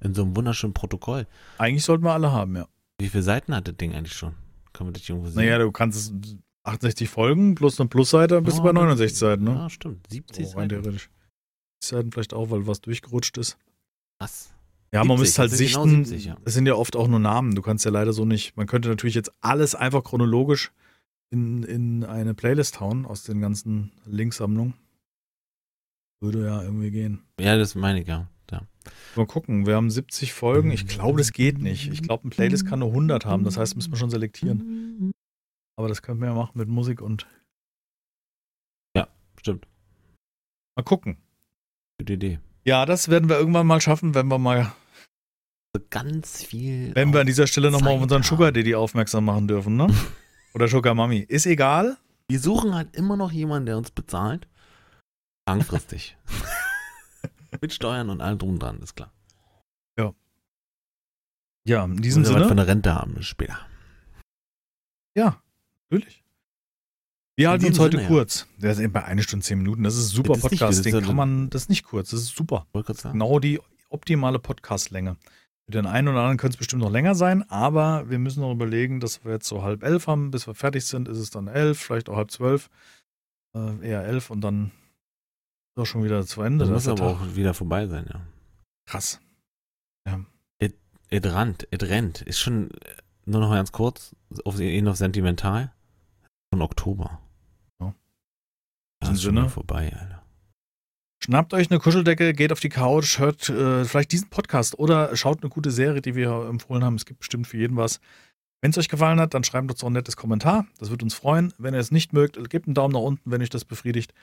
in so einem wunderschönen Protokoll. Eigentlich sollten wir alle haben, ja. Wie viele Seiten hat das Ding eigentlich schon? Kann man das irgendwo sehen? Naja, du kannst es 68 Folgen plus eine Plusseite, dann bist du Oh, bei 69 Seiten, ne? Ja, stimmt. 70 So, rein Seiten. theoretisch. Seiten vielleicht auch, weil was durchgerutscht ist. Krass. Ja, man 70, müsste halt genau sichten. 70, ja. Es sind ja oft auch nur Namen. Du kannst ja leider so nicht. Man könnte natürlich jetzt alles einfach chronologisch in, in eine Playlist hauen aus den ganzen Linksammlungen. Würde ja irgendwie gehen. Ja, das meine ich, ja. ja. Mal gucken, wir haben 70 Folgen. Ich glaube, das geht nicht. Ich glaube, ein Playlist kann nur 100 haben. Das heißt, müssen wir schon selektieren. Aber das können wir ja machen mit Musik und Stimmt. mal gucken. Gute Idee. Ja, das werden wir irgendwann mal schaffen, wenn wir mal, So ganz viel. wenn wir an dieser Stelle nochmal auf unseren. Sugar Daddy aufmerksam machen dürfen, ne? *laughs* Oder Sugar Mami. Ist egal. Wir suchen halt immer noch jemanden, der uns bezahlt. Langfristig. *laughs* Mit Steuern und allem drum und dran, ist klar. Ja, in diesem Sinne. von der Rente haben später. Ja, natürlich. Wir halten uns heute Sinne, ja. kurz. Der ist eben bei eine Stunde, zehn Minuten. Das ist ein super Das ist nicht Podcast. das Den kann ja- man, das ist nicht kurz, das ist super. Genau die optimale Podcastlänge. Für den einen oder anderen könnte es bestimmt noch länger sein, aber wir müssen noch überlegen, dass wir jetzt so halb elf haben, bis wir fertig sind, ist es dann elf, vielleicht auch halb zwölf, äh, eher elf und dann auch schon wieder zu Ende. Das muss aber auch wieder vorbei sein, ja. Krass. Et rennt, et rennt. Ist schon, äh, nur noch ganz kurz, auf eh noch sentimental. Von Oktober. Ja. Das ist schon Sinne. vorbei, Alter. Schnappt euch eine Kuscheldecke, geht auf die Couch, hört äh, vielleicht diesen Podcast oder schaut eine gute Serie, die wir empfohlen haben. Es gibt bestimmt für jeden was. Wenn es euch gefallen hat, dann schreibt uns doch ein nettes Kommentar. Das würde uns freuen. Wenn ihr es nicht mögt, gebt einen Daumen nach unten, wenn euch das befriedigt.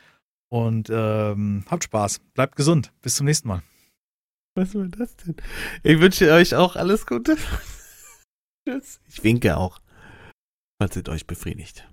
Und ähm, habt Spaß. Bleibt gesund. Bis zum nächsten Mal. Was war das denn? Ich wünsche euch auch alles Gute. *laughs* Tschüss. Ich winke auch. Falls es euch befriedigt.